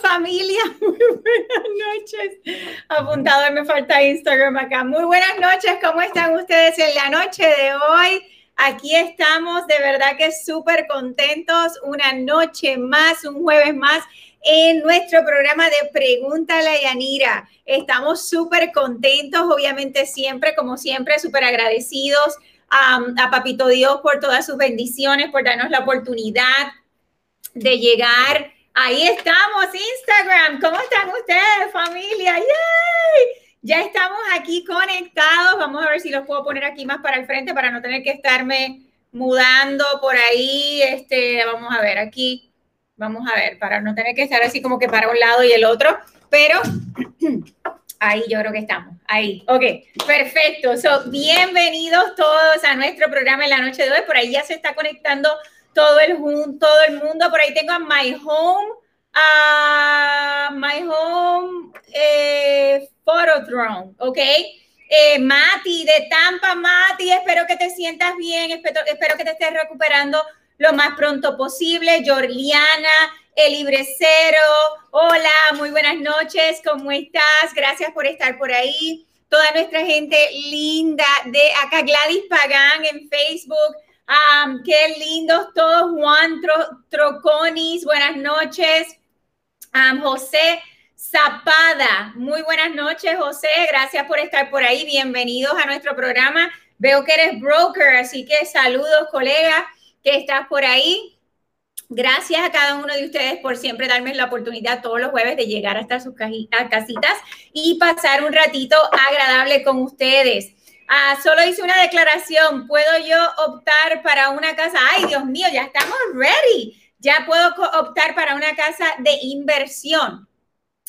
Familia, muy buenas noches. Apuntado, me falta Instagram acá. Muy buenas noches, ¿cómo están ustedes en la noche de hoy? Aquí estamos, de verdad que súper contentos. Una noche más, un jueves más en nuestro programa de Pregúntale a Yanira. Estamos súper contentos, obviamente siempre, como siempre, súper agradecidos a, a Papito Dios por todas sus bendiciones, por darnos la oportunidad de llegar Ahí estamos, Instagram. ¿Cómo están ustedes, familia? ¡Yay! Ya estamos aquí conectados. Vamos a ver si los puedo poner aquí más para el frente para no tener que estarme mudando por ahí. Este, vamos a ver aquí. Vamos a ver, para no tener que estar así como que para un lado y el otro. Pero ahí yo creo que estamos. Ahí. Ok, perfecto. So, bienvenidos todos a nuestro programa en la noche de hoy. Por ahí ya se está conectando todo el, todo el mundo. Por ahí tengo a My Home, a My Home eh, Photodrome, ¿ok? Eh, Mati de Tampa, Mati, espero que te sientas bien, espero, espero que te estés recuperando lo más pronto posible. Jorliana, el librecero, hola, muy buenas noches, ¿cómo estás? Gracias por estar por ahí. Toda nuestra gente linda de acá, Gladys Pagán en Facebook, qué lindos todos. Juan Troconis, buenas noches. José Zapada, muy buenas noches, José. Gracias por estar por ahí. Bienvenidos a nuestro programa. Veo que eres broker, así que saludos, colega, que estás por ahí. Gracias a cada uno de ustedes por siempre darme la oportunidad todos los jueves de llegar hasta sus casitas y pasar un ratito agradable con ustedes. Ah, solo hice una declaración. ¿Puedo yo optar para una casa? Ay, Dios mío, ya estamos ready. Ya puedo optar para una casa de inversión.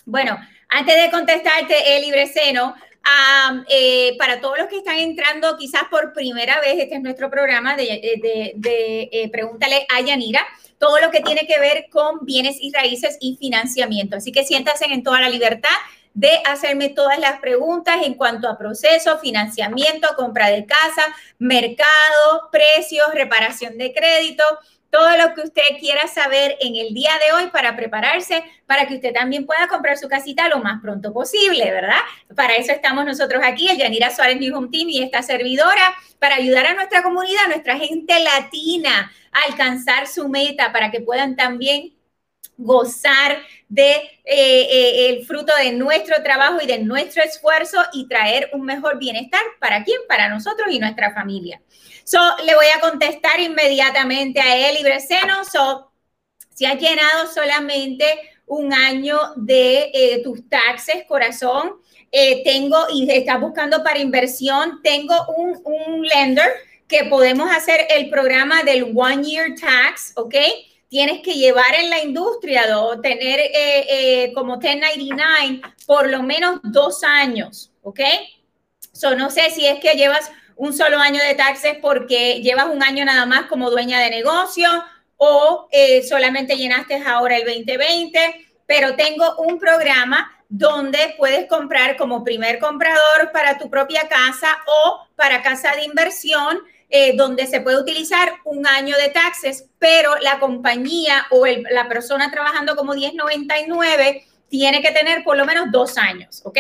Bueno, antes de contestarte, el libre seno, eh, para todos los que están entrando quizás por primera vez, este es nuestro programa de, de, eh, Pregúntale a Yanira, todo lo que tiene que ver con bienes y raíces y financiamiento. Así que siéntanse en toda la libertad de hacerme todas las preguntas en cuanto a proceso, financiamiento, compra de casa, mercado, precios, reparación de crédito, todo lo que usted quiera saber en el día de hoy para prepararse, para que usted también pueda comprar su casita lo más pronto posible, ¿verdad? Para eso estamos nosotros aquí, el Yanira Suárez New Home Team y esta servidora, para ayudar a nuestra comunidad, a nuestra gente latina a alcanzar su meta, para que puedan también gozar de eh, eh, el fruto de nuestro trabajo y de nuestro esfuerzo y traer un mejor bienestar para quién, para nosotros y nuestra familia. So, le voy a contestar inmediatamente a él, Ibreceno. So, si has llenado solamente un año de eh, tus taxes, corazón, tengo y estás buscando para inversión, tengo un, un lender que podemos hacer el programa del One Year Tax, ¿ok? Tienes que llevar en la industria o tener eh, eh, como 1099 por lo menos dos años, ¿ok? So, no sé si es que llevas un solo año de taxes porque llevas un año nada más como dueña de negocio o eh, solamente llenaste ahora el 2020, pero tengo un programa donde puedes comprar como primer comprador para tu propia casa o para casa de inversión eh, donde se puede utilizar un año de taxes, pero la compañía o la persona trabajando como 1099 tiene que tener por lo menos dos años, ¿ok?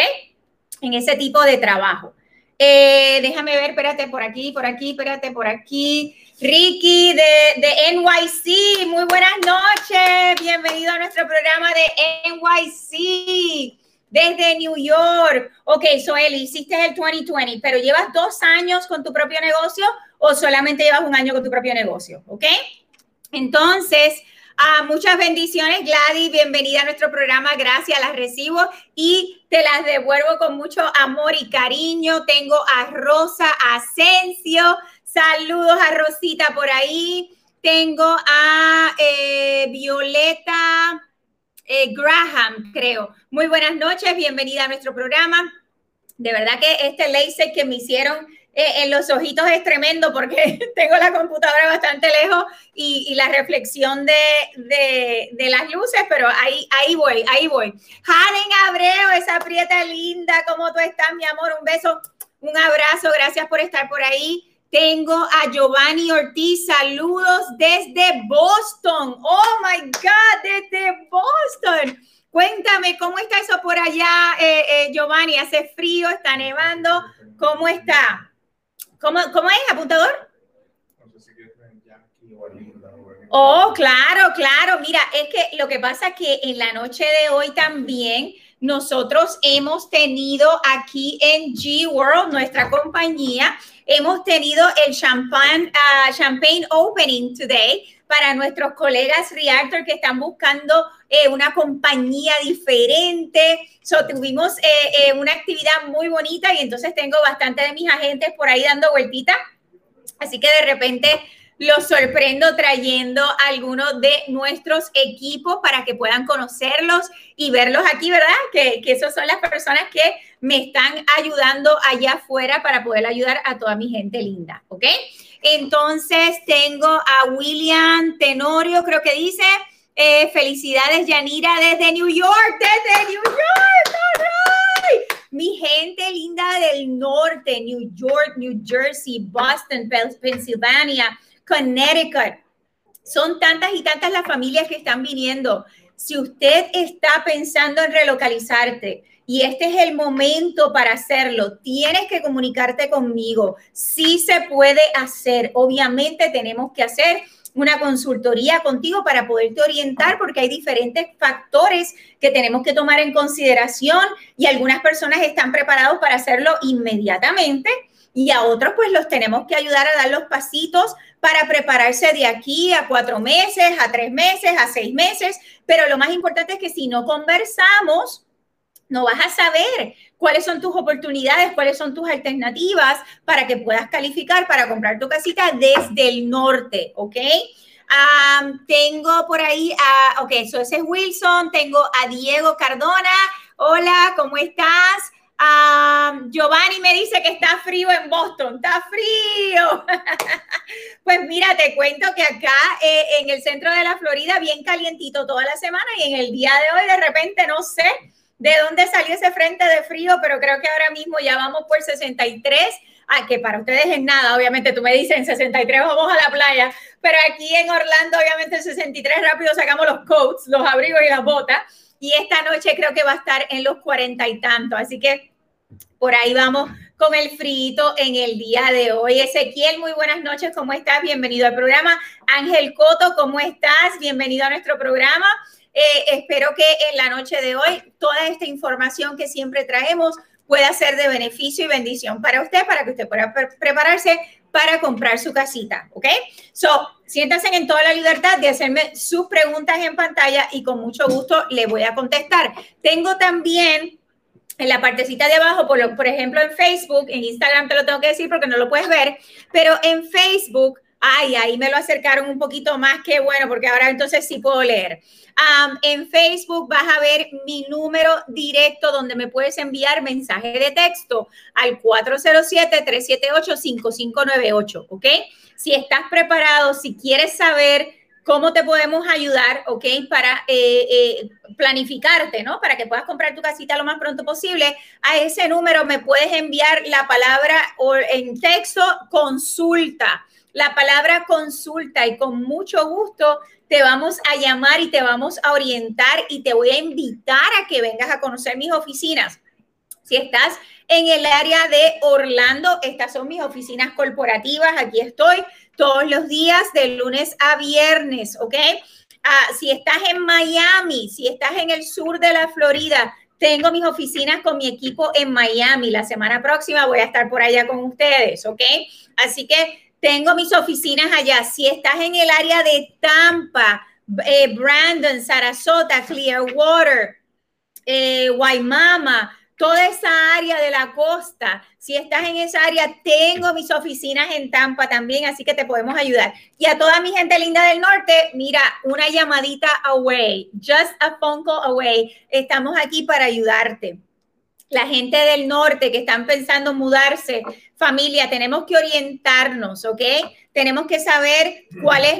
En ese tipo de trabajo. Eh, déjame ver, espérate, por aquí, por aquí, espérate, por aquí. Ricky de, de, NYC, muy buenas noches. Bienvenido a nuestro programa de NYC desde New York. Ok, Soel, hiciste el 2020, pero llevas dos años con tu propio negocio o solamente llevas un año con tu propio negocio, ¿ok? Entonces, ah, muchas bendiciones, Gladys, bienvenida a nuestro programa, gracias, las recibo y te las devuelvo con mucho amor y cariño. Tengo a Rosa Asensio, saludos a Rosita por ahí. Tengo a eh, Violeta eh, Graham, creo. Muy buenas noches, bienvenida a nuestro programa. De verdad que este laser que me hicieron eh, en los ojitos es tremendo porque tengo la computadora bastante lejos y, la reflexión de, las luces, pero ahí, ahí voy, ahí voy. Helen Abreu, esa prieta linda, ¿cómo tú estás, mi amor? Un beso, un abrazo, gracias por estar por ahí. Tengo a Giovanni Ortiz, saludos desde Boston. Oh my God, desde Boston. Cuéntame, ¿cómo está eso por allá, eh, eh, Giovanni? ¿Hace frío? ¿Está nevando? ¿Cómo está? ¿Cómo, cómo es, apuntador? Oh, claro, claro. Mira, es que lo que pasa es que en la noche de hoy también nosotros hemos tenido aquí en G World, nuestra compañía, hemos tenido el champagne, uh, champagne opening today para nuestros colegas Reactor que están buscando eh, una compañía diferente. So, tuvimos eh, eh, una actividad muy bonita y entonces tengo bastante de mis agentes por ahí dando vueltita. Así que de repente los sorprendo trayendo algunos de nuestros equipos para que puedan conocerlos y verlos aquí, ¿verdad? Que, que esas son las personas que me están ayudando allá afuera para poder ayudar a toda mi gente linda, ¿ok? Entonces tengo a William Tenorio, creo que dice, eh, felicidades Yanira desde New York, desde New York, mi gente linda del norte, New York, New Jersey, Boston, Pennsylvania, Connecticut. Son tantas y tantas las familias que están viniendo. Si usted está pensando en relocalizarte y este es el momento para hacerlo, tienes que comunicarte conmigo. Sí se puede hacer. Obviamente tenemos que hacer una consultoría contigo para poderte orientar porque hay diferentes factores que tenemos que tomar en consideración y algunas personas están preparados para hacerlo inmediatamente y a otros pues los tenemos que ayudar a dar los pasitos para prepararse de aquí a cuatro meses, a tres meses, a seis meses. Pero lo más importante es que si no conversamos, no vas a saber cuáles son tus oportunidades, cuáles son tus alternativas para que puedas calificar para comprar tu casita desde el norte, ¿ok? tengo por ahí a, ok, eso ese es Wilson, tengo a Diego Cardona. Hola, ¿cómo estás? Giovanni me dice que está frío en Boston, está frío. pues mira, te cuento que acá eh, en el centro de la Florida, bien calientito toda la semana y en el día de hoy de repente no sé de dónde salió ese frente de frío, pero creo que ahora mismo ya vamos por 63. Ah, que para ustedes es nada, obviamente tú me dices en 63 vamos a la playa, pero aquí en Orlando obviamente en 63 rápido sacamos los coats, los abrigos y las botas y esta noche creo que va a estar en los cuarenta y tantos. Así que por ahí vamos con el frito en el día de hoy. Ezequiel, muy buenas noches, ¿cómo estás? Bienvenido al programa. Ángel Coto, ¿cómo estás? Bienvenido a nuestro programa. Eh, espero que en la noche de hoy toda esta información que siempre traemos pueda ser de beneficio y bendición para usted, para que usted pueda prepararse para comprar su casita, ¿ok? So, siéntanse en toda la libertad de hacerme sus preguntas en pantalla y con mucho gusto le voy a contestar. Tengo también en la partecita de abajo, por, por ejemplo, en Facebook, en Instagram te lo tengo que decir porque no lo puedes ver, pero en Facebook, ay, ahí me lo acercaron un poquito más que bueno, porque ahora entonces sí puedo leer. en Facebook vas a ver mi número directo donde me puedes enviar mensaje de texto al 407-378-5598, ¿ok? Si estás preparado, si quieres saber cómo te podemos ayudar, ¿ok? Para eh, eh, planificarte, ¿no? Para que puedas comprar tu casita lo más pronto posible. A ese número me puedes enviar la palabra o en texto consulta, la palabra consulta y con mucho gusto te vamos a llamar y te vamos a orientar y te voy a invitar a que vengas a conocer mis oficinas. Si estás en el área de Orlando, estas son mis oficinas corporativas, aquí estoy todos los días de lunes a viernes, ¿ok? Ah, si estás en Miami, si estás en el sur de la Florida, tengo mis oficinas con mi equipo en Miami. La semana próxima voy a estar por allá con ustedes, ¿ok? Así que tengo mis oficinas allá. Si estás en el área de Tampa, eh, Brandon, Sarasota, Clearwater, eh, toda esa área de la costa. Si estás en esa área, tengo mis oficinas en Tampa también, así que te podemos ayudar. Y a toda mi gente linda del norte, mira, una llamadita away, just a phone call away. Estamos aquí para ayudarte. La gente del norte que están pensando mudarse, familia, tenemos que orientarnos, ¿ok? Tenemos que saber cuáles es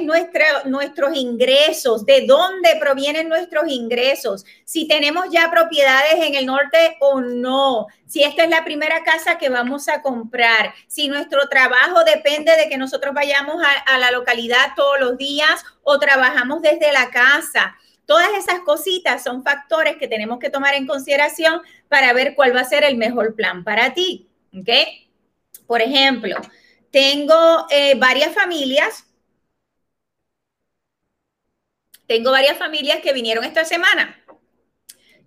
nuestros ingresos, de dónde provienen nuestros ingresos, si tenemos ya propiedades en el norte o no, si esta es la primera casa que vamos a comprar, si nuestro trabajo depende de que nosotros vayamos a la localidad todos los días o trabajamos desde la casa. Todas esas cositas son factores que tenemos que tomar en consideración para ver cuál va a ser el mejor plan para ti. ¿Ok? Por ejemplo, tengo eh, varias familias. Tengo varias familias que vinieron esta semana.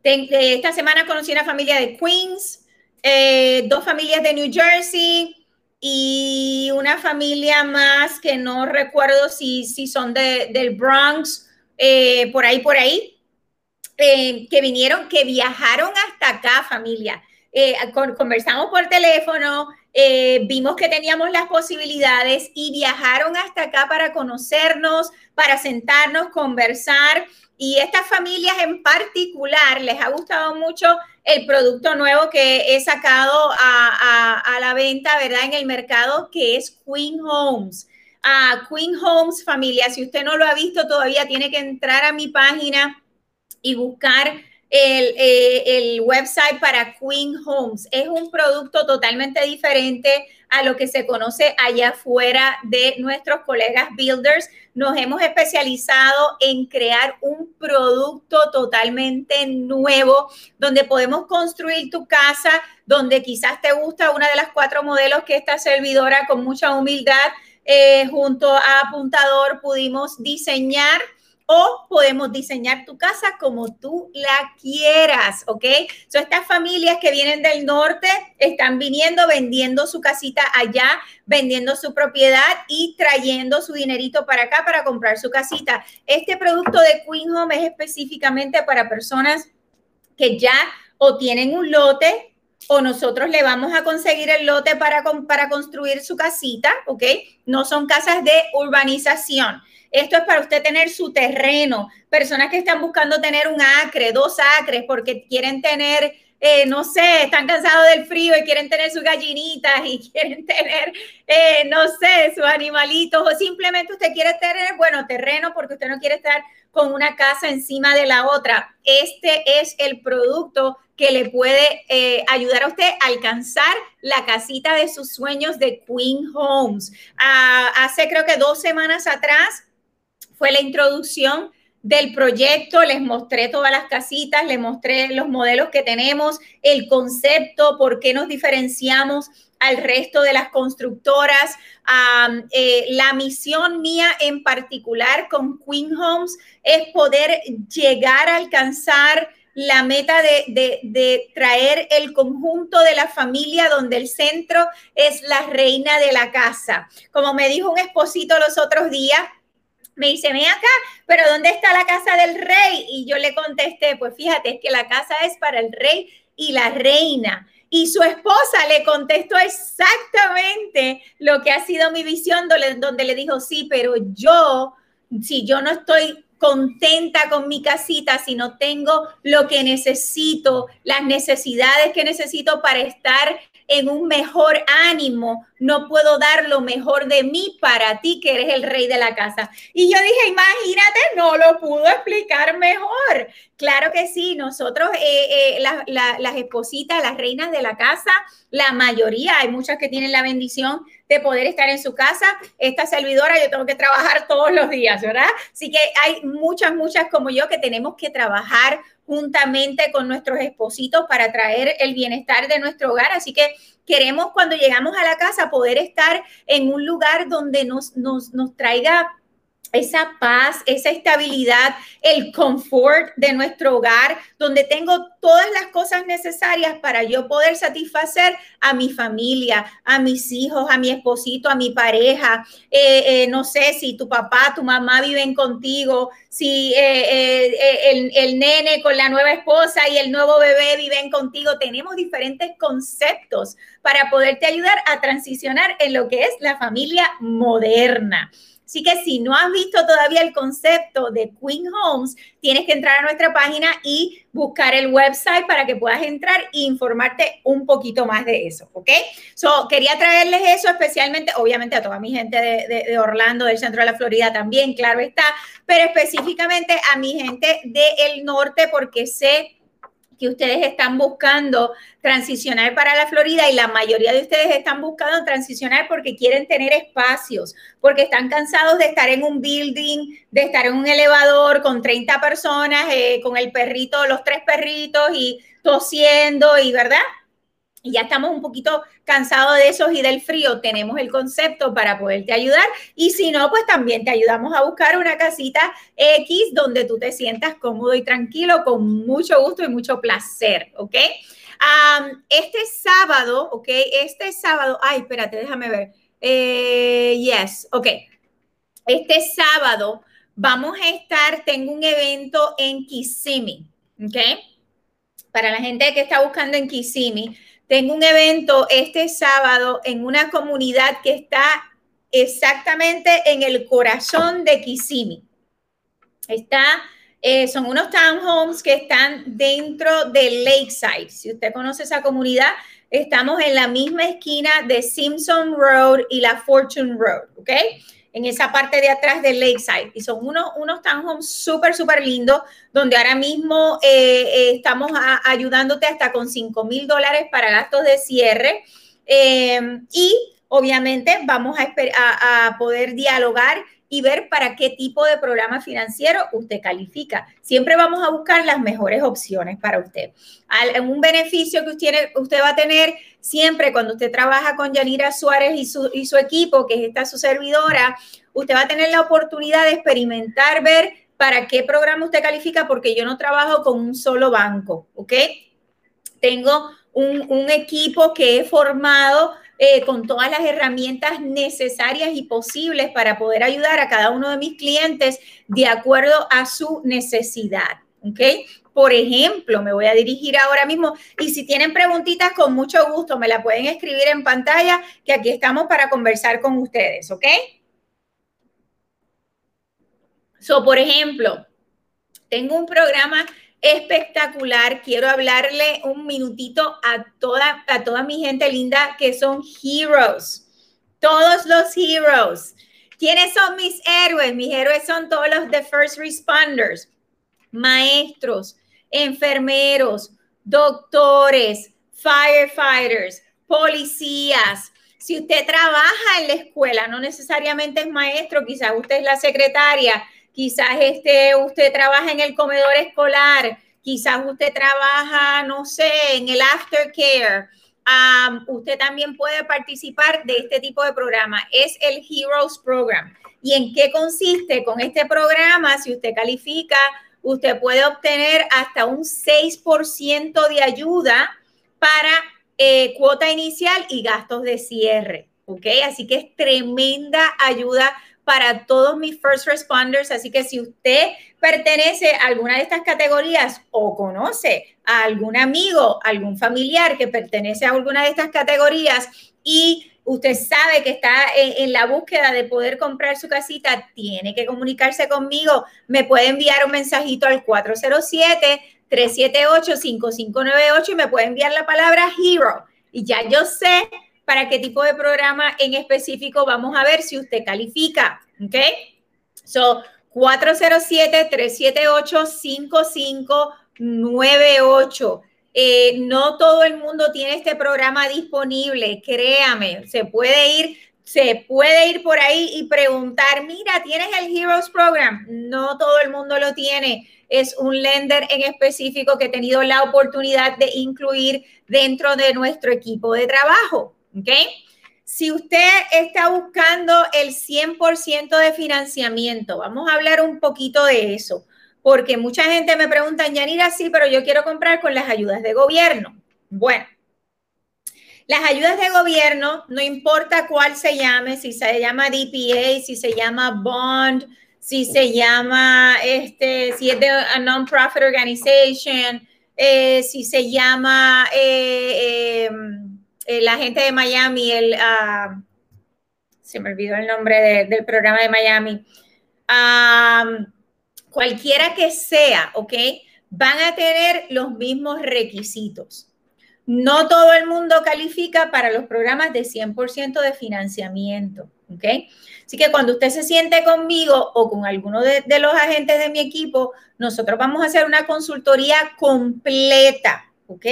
Eh, esta semana conocí una familia de Queens, eh, dos familias de New Jersey y una familia más que no recuerdo si, si son del Bronx eh, por ahí, por ahí, eh, que vinieron, que viajaron hasta acá, familia. Eh, conversamos por teléfono, vimos que teníamos las posibilidades y viajaron hasta acá para conocernos, para sentarnos, conversar. Y estas familias en particular les ha gustado mucho el producto nuevo que he sacado a, a la venta, ¿verdad? En el mercado, que es Queen Homes a Queen Homes familia. Si usted no lo ha visto todavía, tiene que entrar a mi página y buscar el, eh, el, website para Queen Homes. Es un producto totalmente diferente a lo que se conoce allá afuera de nuestros colegas builders. Nos hemos especializado en crear un producto totalmente nuevo donde podemos construir tu casa, donde quizás te gusta una de las cuatro modelos que esta servidora con mucha humildad eh, junto a Apuntador pudimos diseñar o podemos diseñar tu casa como tú la quieras, ¿ok? So, estas familias que vienen del norte están viniendo, vendiendo su casita allá, vendiendo su propiedad y trayendo su dinerito para acá para comprar su casita. Este producto de Queen Home es específicamente para personas que ya o tienen un lote o nosotros le vamos a conseguir el lote para, para construir su casita, ¿ok? No son casas de urbanización. Esto es para usted tener su terreno. Personas que están buscando tener un acre, dos acres, porque quieren tener, eh, no sé, están cansados del frío y quieren tener sus gallinitas y quieren tener, eh, no sé, sus animalitos, o simplemente usted quiere tener, bueno, terreno porque usted no quiere estar con una casa encima de la otra. Este es el producto que le puede eh, ayudar a usted a alcanzar la casita de sus sueños de Queen Homes. Ah, hace creo que dos semanas atrás fue la introducción del proyecto, les mostré todas las casitas, les mostré los modelos que tenemos, el concepto, por qué nos diferenciamos al resto de las constructoras. Eh, la misión mía en particular con Queen Homes es poder llegar a alcanzar la meta de, traer el conjunto de la familia donde el centro es la reina de la casa. Como me dijo un esposito los otros días, me dice, ven acá, pero ¿dónde está la casa del rey? Y yo le contesté, pues fíjate, es que la casa es para el rey y la reina. Y su esposa le contestó exactamente lo que ha sido mi visión, donde, le dijo, sí, pero yo, si yo no estoy contenta con mi casita si no tengo lo que necesito, las necesidades que necesito para estar en un mejor ánimo, no puedo dar lo mejor de mí para ti, que eres el rey de la casa. Y yo dije, imagínate, no lo pudo explicar mejor. Claro que sí, nosotros, eh, eh, las espositas, las reinas de la casa, la mayoría, hay muchas que tienen la bendición de poder estar en su casa. Esta servidora, yo tengo que trabajar todos los días, ¿verdad? Así que hay muchas, muchas como yo que tenemos que trabajar juntamente con nuestros espositos para traer el bienestar de nuestro hogar. Así que queremos cuando llegamos a la casa poder estar en un lugar donde nos, nos, nos traiga esa paz, esa estabilidad, el confort de nuestro hogar, donde tengo todas las cosas necesarias para yo poder satisfacer a mi familia, a mis hijos, a mi esposito, a mi pareja. Eh, eh, no sé si tu papá, tu mamá viven contigo, si eh, el, el nene con la nueva esposa y el nuevo bebé viven contigo. Tenemos diferentes conceptos para poderte ayudar a transicionar en lo que es la familia moderna. Así que si no has visto todavía el concepto de Queen Homes, tienes que entrar a nuestra página y buscar el website para que puedas entrar e informarte un poquito más de eso, ¿ok? So, quería traerles eso especialmente, obviamente a toda mi gente de, de Orlando, del centro de la Florida también, claro está, pero específicamente a mi gente del norte porque sé que ustedes están buscando transicionar para la Florida y la mayoría de ustedes están buscando transicionar porque quieren tener espacios, porque están cansados de estar en un building, de estar en un elevador con 30 personas, eh, con el perrito, los tres perritos y tosiendo y, ¿verdad? Ya estamos un poquito cansados de esos y del frío, tenemos el concepto para poderte ayudar. Y si no, pues también te ayudamos a buscar una casita X donde tú te sientas cómodo y tranquilo, con mucho gusto y mucho placer, ¿ok? este sábado, ¿ok? Este sábado, ay, espérate, déjame ver. Eh, yes, ok. Este sábado vamos a estar, tengo un evento en Kissimmee, ¿ok? Para la gente que está buscando en Kissimmee, tengo un evento este sábado en una comunidad que está exactamente en el corazón de Kissimmee. Está, eh, son unos townhomes que están dentro de Lakeside. Si usted conoce esa comunidad, estamos en la misma esquina de Simpson Road y la Fortune Road, ¿ok? En esa parte de atrás del Lakeside. Y son unos, unos townhomes súper, súper lindos, donde ahora mismo eh, eh, estamos ayudándote hasta con 5 mil dólares para gastos de cierre. Eh, y obviamente vamos a, a poder dialogar y ver para qué tipo de programa financiero usted califica. Siempre vamos a buscar las mejores opciones para usted. un beneficio que usted, usted va a tener siempre cuando usted trabaja con Yanira Suárez y su, y su equipo, que es esta su servidora, usted va a tener la oportunidad de experimentar, ver para qué programa usted califica, porque yo no trabajo con un solo banco, ¿ok? Tengo un, un equipo que he formado eh, con todas las herramientas necesarias y posibles para poder ayudar a cada uno de mis clientes de acuerdo a su necesidad. ¿Ok? Por ejemplo, me voy a dirigir ahora mismo y si tienen preguntitas, con mucho gusto me la pueden escribir en pantalla, que aquí estamos para conversar con ustedes, ¿ok? So, por ejemplo, tengo un programa espectacular. Quiero hablarle un minutito a toda, a toda mi gente linda que son heroes. Todos los heroes. ¿Quiénes son mis héroes? Mis héroes son todos los de first responders, maestros, enfermeros, doctores, firefighters, policías. Si usted trabaja en la escuela, no necesariamente es maestro, quizás usted es la secretaria, quizás este, usted trabaja en el comedor escolar, quizás usted trabaja, no sé, en el aftercare. usted también puede participar de este tipo de programa. Es el Heroes Program. ¿Y en qué consiste? Con este programa, si usted califica, usted puede obtener hasta un 6% de ayuda para eh, cuota inicial y gastos de cierre. ¿Ok? Así que es tremenda ayuda para todos mis first responders. Así que si usted pertenece a alguna de estas categorías o conoce a algún amigo, algún familiar que pertenece a alguna de estas categorías y usted sabe que está en, la búsqueda de poder comprar su casita, tiene que comunicarse conmigo. Me puede enviar un mensajito al 407 378 5598 y me puede enviar la palabra hero. Y ya yo sé para qué tipo de programa en específico vamos a ver si usted califica. ¿Ok? So, 407-378-5598. Eh, no todo el mundo tiene este programa disponible, créame, se puede ir, se puede ir por ahí y preguntar, mira, ¿tienes el Heroes Program? No todo el mundo lo tiene. Es un lender en específico que he tenido la oportunidad de incluir dentro de nuestro equipo de trabajo. ¿Ok? Si usted está buscando el 100% de financiamiento, vamos a hablar un poquito de eso, porque mucha gente me pregunta, Yanira, sí, pero yo quiero comprar con las ayudas de gobierno. Bueno, las ayudas de gobierno, no importa cuál se llame, si se llama DPA, si se llama bond, si se llama, este, si es de a non-profit organization, eh, si se llama... Eh, em, eh, la gente de Miami, el, uh, se me olvidó el nombre del programa de Miami. cualquiera que sea, ¿ok? Van a tener los mismos requisitos. No todo el mundo califica para los programas de 100% de financiamiento, ¿ok? Así que cuando usted se siente conmigo o con alguno de, de, los agentes de mi equipo, nosotros vamos a hacer una consultoría completa, ¿ok?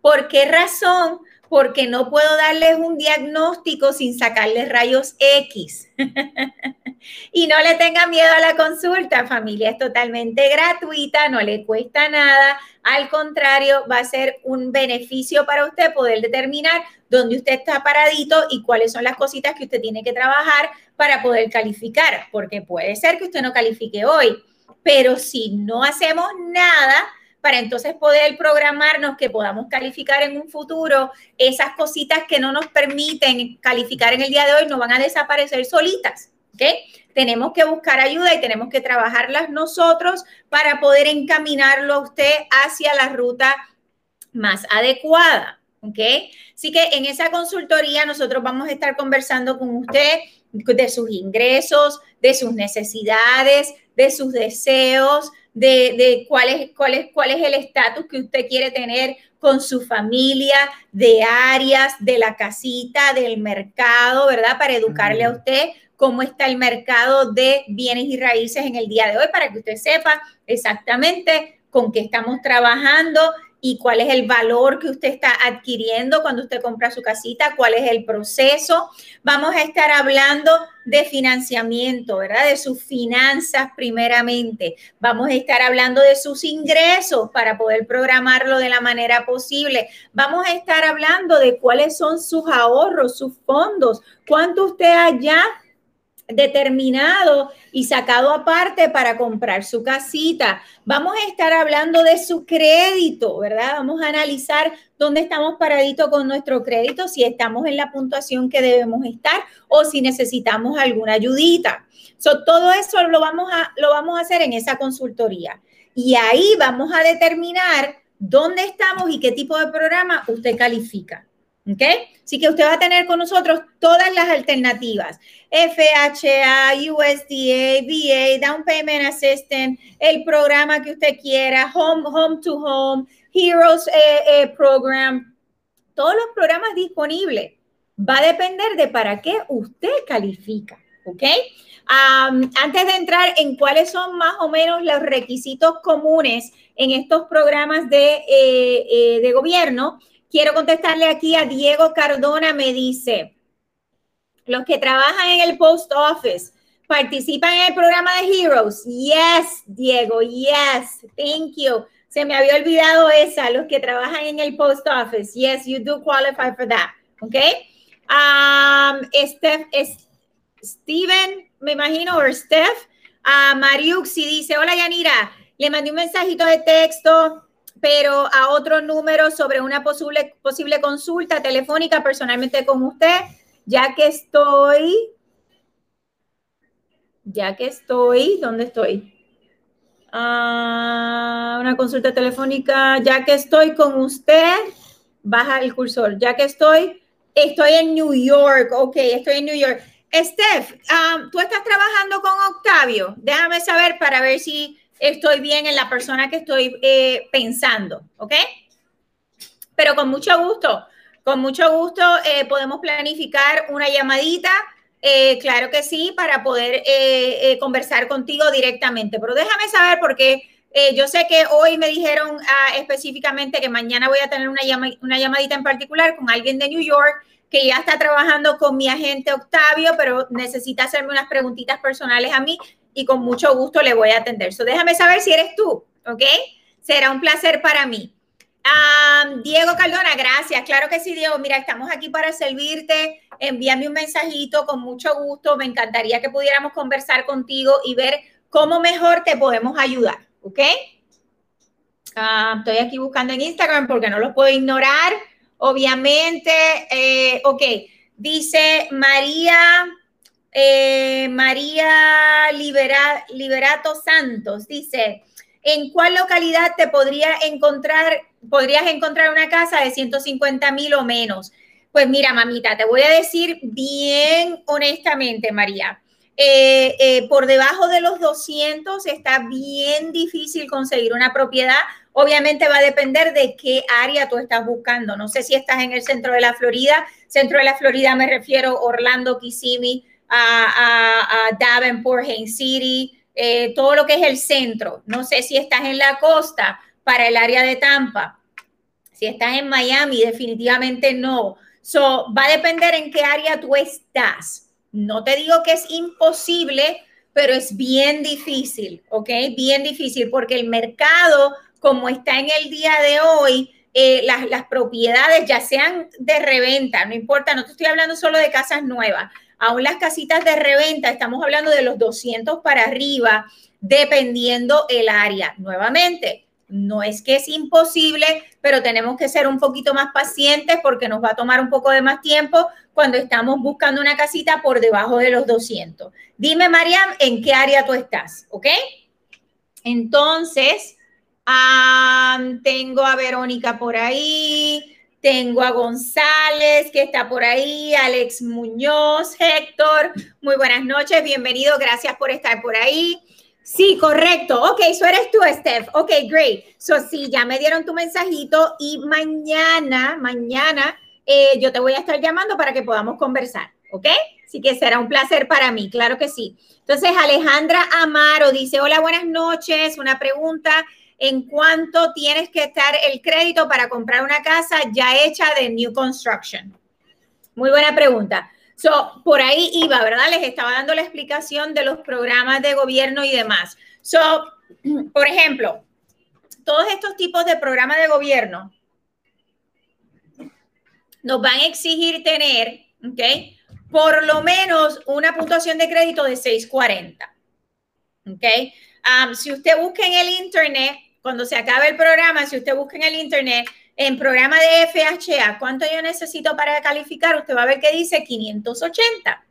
¿Por qué razón? Porque no puedo darles un diagnóstico sin sacarles rayos X. y no le tengan miedo a la consulta, familia, es totalmente gratuita, no le cuesta nada, al contrario, va a ser un beneficio para usted poder determinar dónde usted está paradito y cuáles son las cositas que usted tiene que trabajar para poder calificar, porque puede ser que usted no califique hoy, pero si no hacemos nada, para entonces poder programarnos que podamos calificar en un futuro, esas cositas que no nos permiten calificar en el día de hoy no van a desaparecer solitas. ¿ok? Tenemos que buscar ayuda y tenemos que trabajarlas nosotros para poder encaminarlo a usted hacia la ruta más adecuada. ¿Ok? Así que en esa consultoría nosotros vamos a estar conversando con usted de sus ingresos, de sus necesidades, de sus deseos, de, cuál, es, cuál, es, cuál es el estatus que usted quiere tener con su familia, de áreas, de la casita, del mercado, ¿verdad? Para educarle a usted cómo está el mercado de bienes y raíces en el día de hoy, para que usted sepa exactamente con qué estamos trabajando y cuál es el valor que usted está adquiriendo cuando usted compra su casita, cuál es el proceso. Vamos a estar hablando de financiamiento, ¿verdad? De sus finanzas primeramente. Vamos a estar hablando de sus ingresos para poder programarlo de la manera posible. Vamos a estar hablando de cuáles son sus ahorros, sus fondos, cuánto usted allá determinado y sacado aparte para comprar su casita. Vamos a estar hablando de su crédito, ¿verdad? Vamos a analizar dónde estamos paraditos con nuestro crédito, si estamos en la puntuación que debemos estar o si necesitamos alguna ayudita. todo eso lo vamos, a, lo vamos a hacer en esa consultoría. Y ahí vamos a determinar dónde estamos y qué tipo de programa usted califica. ¿Ok? Así que usted va a tener con nosotros todas las alternativas. FHA, USDA, VA, Down Payment Assistant, el programa que usted quiera, Home, home to Home, Heroes eh, eh, Program, todos los programas disponibles. Va a depender de para qué usted califica. ¿Ok? antes de entrar en cuáles son más o menos los requisitos comunes en estos programas de, eh, de gobierno, Quiero contestarle aquí a Diego Cardona, me dice, los que trabajan en el post office participan en el programa de Heroes. Yes, Diego, yes, thank you. Se me había olvidado esa, los que trabajan en el post office. Yes, you do qualify for that. ¿Ok? Um, Steph, Steven, me imagino, o Steph. Uh, Mariuxi dice, hola Yanira, le mandé un mensajito de texto pero a otro número sobre una posible, posible consulta telefónica personalmente con usted, ya que estoy, ya que estoy, ¿dónde estoy? Ah, una consulta telefónica, ya que estoy con usted, baja el cursor, ya que estoy, estoy en New York, ok, estoy en New York. Steph, ah, tú estás trabajando con Octavio, déjame saber para ver si estoy bien en la persona que estoy eh, pensando, ¿ok? Pero con mucho gusto, con mucho gusto eh, podemos planificar una llamadita, eh, claro que sí, para poder conversar contigo directamente. Pero déjame saber porque yo sé que hoy me dijeron ah, específicamente que mañana voy a tener una, una llamadita en particular con alguien de New York que ya está trabajando con mi agente Octavio, pero necesita hacerme unas preguntitas personales a mí y con mucho gusto le voy a atender. So, déjame saber si eres tú, ¿ok? Será un placer para mí. Diego Cardona, gracias. Claro que sí, Diego. Mira, estamos aquí para servirte. Envíame un mensajito con mucho gusto. Me encantaría que pudiéramos conversar contigo y ver cómo mejor te podemos ayudar, ¿ok? estoy aquí buscando en Instagram porque no los puedo ignorar. Obviamente, eh, ok, dice María eh, María Liberato Santos dice, ¿en cuál localidad te podría encontrar, podrías encontrar una casa de 150 mil o menos? Pues mira, mamita, te voy a decir bien honestamente, María. Eh, eh, por debajo de los 200 está bien difícil conseguir una propiedad. Obviamente va a depender de qué área tú estás buscando. No sé si estás en el centro de la Florida. Centro de la Florida me refiero Orlando, Kissimmee, a, Davenport, Haines City, eh, todo lo que es el centro. No sé si estás en la costa para el área de Tampa. Si estás en Miami, definitivamente no. So, va a depender en qué área tú estás. No te digo que es imposible, pero es bien difícil, ¿ok? Bien difícil porque el mercado, como está en el día de hoy, eh, las, las, propiedades, ya sean de reventa, no importa, no te estoy hablando solo de casas nuevas, aún las casitas de reventa, estamos hablando de los 200 para arriba, dependiendo el área. Nuevamente, no es que es imposible, pero tenemos que ser un poquito más pacientes porque nos va a tomar un poco de más tiempo cuando estamos buscando una casita por debajo de los 200. Dime, Mariam, en qué área tú estás, ¿ok? Entonces, tengo a Verónica por ahí, tengo a González que está por ahí, Alex Muñoz, Héctor, muy buenas noches, bienvenido, gracias por estar por ahí. Sí, correcto. Ok, eso eres tú, Steph. Ok, great. So, sí, ya me dieron tu mensajito y mañana, mañana, eh, yo te voy a estar llamando para que podamos conversar. ¿Ok? Así que será un placer para mí, claro que sí. Entonces, Alejandra Amaro dice, hola, buenas noches. Una pregunta, ¿en cuánto tienes que estar el crédito para comprar una casa ya hecha de New Construction? Muy buena pregunta. So, por ahí iba, ¿verdad? Les estaba dando la explicación de los programas de gobierno y demás. So, por ejemplo, todos estos tipos de programas de gobierno nos van a exigir tener, ¿ok? Por lo menos una puntuación de crédito de 640. ¿Ok? Um, si usted busca en el Internet, cuando se acabe el programa, si usted busca en el Internet, en programa de FHA, ¿cuánto yo necesito para calificar? Usted va a ver que dice 580.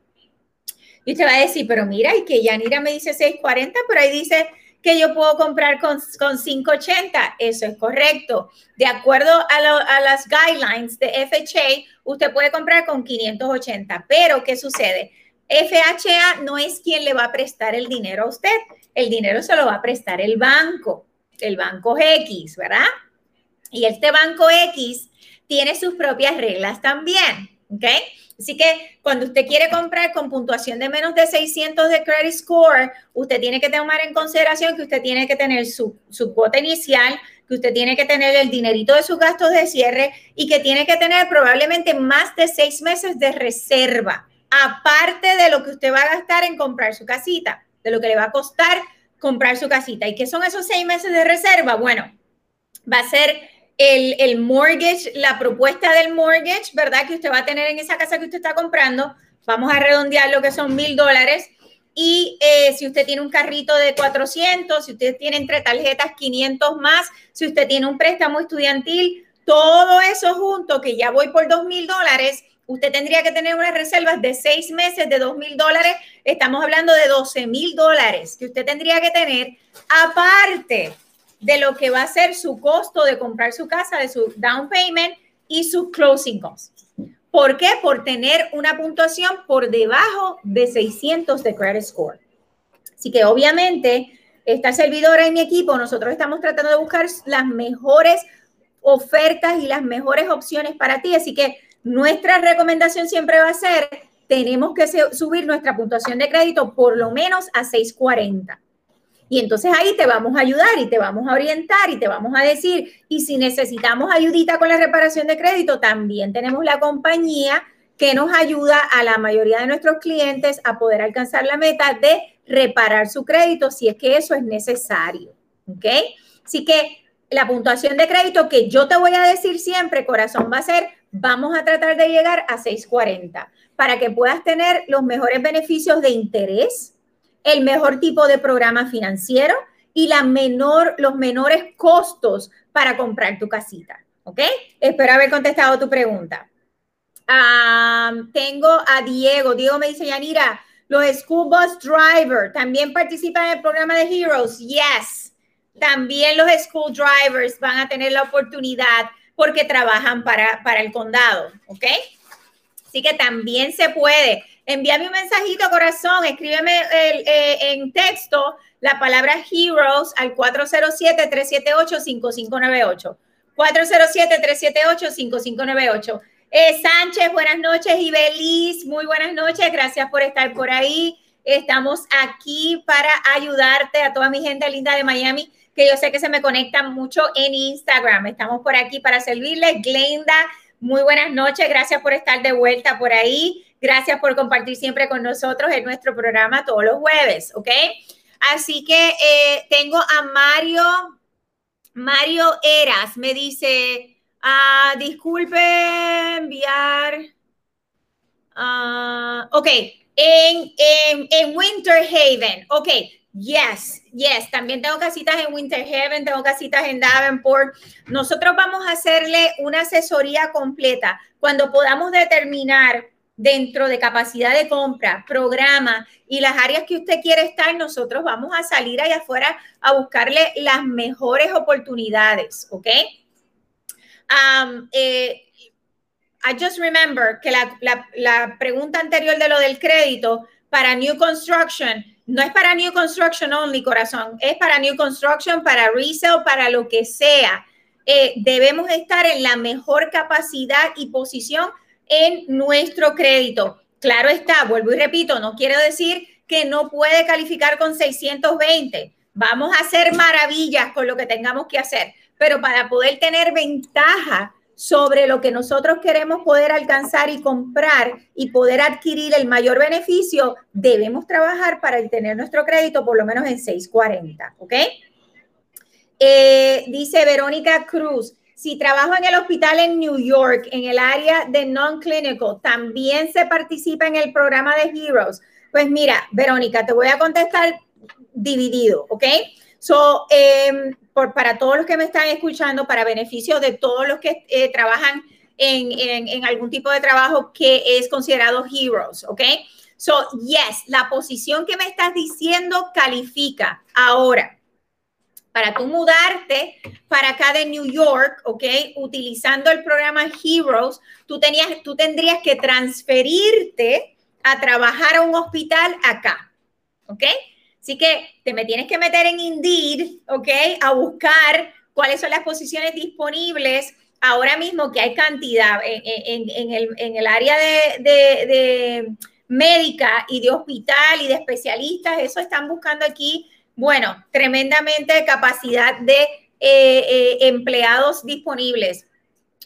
Y usted va a decir, pero mira, y que Yanira me dice 640, pero ahí dice que yo puedo comprar con, con 580. Eso es correcto. De acuerdo a, a, las guidelines de FHA, usted puede comprar con 580. Pero, ¿qué sucede? FHA no es quien le va a prestar el dinero a usted. El dinero se lo va a prestar el banco, el banco X, ¿verdad? Y este banco X tiene sus propias reglas también, ¿ok? Así que cuando usted quiere comprar con puntuación de menos de 600 de credit score, usted tiene que tomar en consideración que usted tiene que tener su, su cuota inicial, que usted tiene que tener el dinerito de sus gastos de cierre y que tiene que tener probablemente más de seis meses de reserva, aparte de lo que usted va a gastar en comprar su casita, de lo que le va a costar comprar su casita. ¿Y qué son esos seis meses de reserva? Bueno, va a ser el, mortgage, la propuesta del mortgage, ¿verdad? Que usted va a tener en esa casa que usted está comprando. Vamos a redondear lo que son mil dólares. Y eh, si usted tiene un carrito de 400, si usted tiene entre tarjetas 500 más, si usted tiene un préstamo estudiantil, todo eso junto, que ya voy por dos mil dólares, usted tendría que tener unas reservas de seis meses de dos mil dólares. Estamos hablando de 12 mil dólares que usted tendría que tener aparte de lo que va a ser su costo de comprar su casa, de su down payment y sus closing costs. ¿Por qué? Por tener una puntuación por debajo de 600 de credit score. Así que obviamente esta servidora y mi equipo, nosotros estamos tratando de buscar las mejores ofertas y las mejores opciones para ti. Así que nuestra recomendación siempre va a ser, tenemos que subir nuestra puntuación de crédito por lo menos a 640. Y entonces ahí te vamos a ayudar y te vamos a orientar y te vamos a decir, y si necesitamos ayudita con la reparación de crédito, también tenemos la compañía que nos ayuda a la mayoría de nuestros clientes a poder alcanzar la meta de reparar su crédito si es que eso es necesario. ¿Ok? Así que la puntuación de crédito que yo te voy a decir siempre, corazón, va a ser, vamos a tratar de llegar a 640 para que puedas tener los mejores beneficios de interés, el mejor tipo de programa financiero y la menor, los menores costos para comprar tu casita. ¿Ok? Espero haber contestado tu pregunta. tengo a Diego. Diego me dice, Yanira, los school bus driver también participan en el programa de Heroes. Yes. También los school drivers van a tener la oportunidad porque trabajan para, para el condado. ¿Ok? Así que también se puede. Envíame un mensajito, corazón, escríbeme eh, en texto la palabra Heroes al 407-378-5598. 407-378-5598. Eh, Sánchez, buenas noches. Y Belis, muy buenas noches. Gracias por estar por ahí. Estamos aquí para ayudarte a toda mi gente linda de Miami, yo sé que se me conectan mucho en Instagram. Estamos por aquí para servirles. Glenda, muy buenas noches. Gracias por estar de vuelta por ahí. Gracias por compartir siempre con nosotros en nuestro programa todos los jueves, ¿ok? Así que eh, tengo a Mario, Mario Eras, me dice, Ah, disculpe enviar. Uh, ok, en, en, en, Winter Haven. Ok, yes, yes. También tengo casitas en Winter Haven, tengo casitas en Davenport. Nosotros vamos a hacerle una asesoría completa cuando podamos determinar dentro de capacidad de compra, programa y las áreas que usted quiere estar, nosotros vamos a salir allá afuera a buscarle las mejores oportunidades, ¿ok? Um, eh, I just remember que la, la, pregunta anterior de lo del crédito para new construction no es para new construction only, corazón, es para new construction, para resale, para lo que sea. Eh, debemos estar en la mejor capacidad y posición en nuestro crédito. Claro está, vuelvo y repito, no quiero decir que no puede calificar con 620. Vamos a hacer maravillas con lo que tengamos que hacer pero para poder tener ventaja sobre lo que nosotros queremos poder alcanzar y comprar y poder adquirir el mayor beneficio, debemos trabajar para tener nuestro crédito por lo menos en 640, ¿ok? Eh, dice Verónica Cruz, si trabajo en el hospital en New York, en el área de non-clinical, también se participa en el programa de Heroes. Pues mira, Verónica, te voy a contestar dividido, ¿ok? So, eh, para todos los que me están escuchando, para beneficio de todos los que eh, trabajan en, en, algún tipo de trabajo que es considerado heroes, ¿ok? So, yes, la posición que me estás diciendo califica. Ahora, para tú mudarte para acá de New York, ¿ok? Utilizando el programa Heroes, tú, tenías, tú tendrías que transferirte a trabajar a un hospital acá, ¿ok? Así que te me tienes que meter en Indeed, ¿ok? A buscar cuáles son las posiciones disponibles ahora mismo que hay cantidad en, el, área de, médica y de hospital y de especialistas, eso están buscando aquí, bueno, tremendamente capacidad de eh, eh, empleados disponibles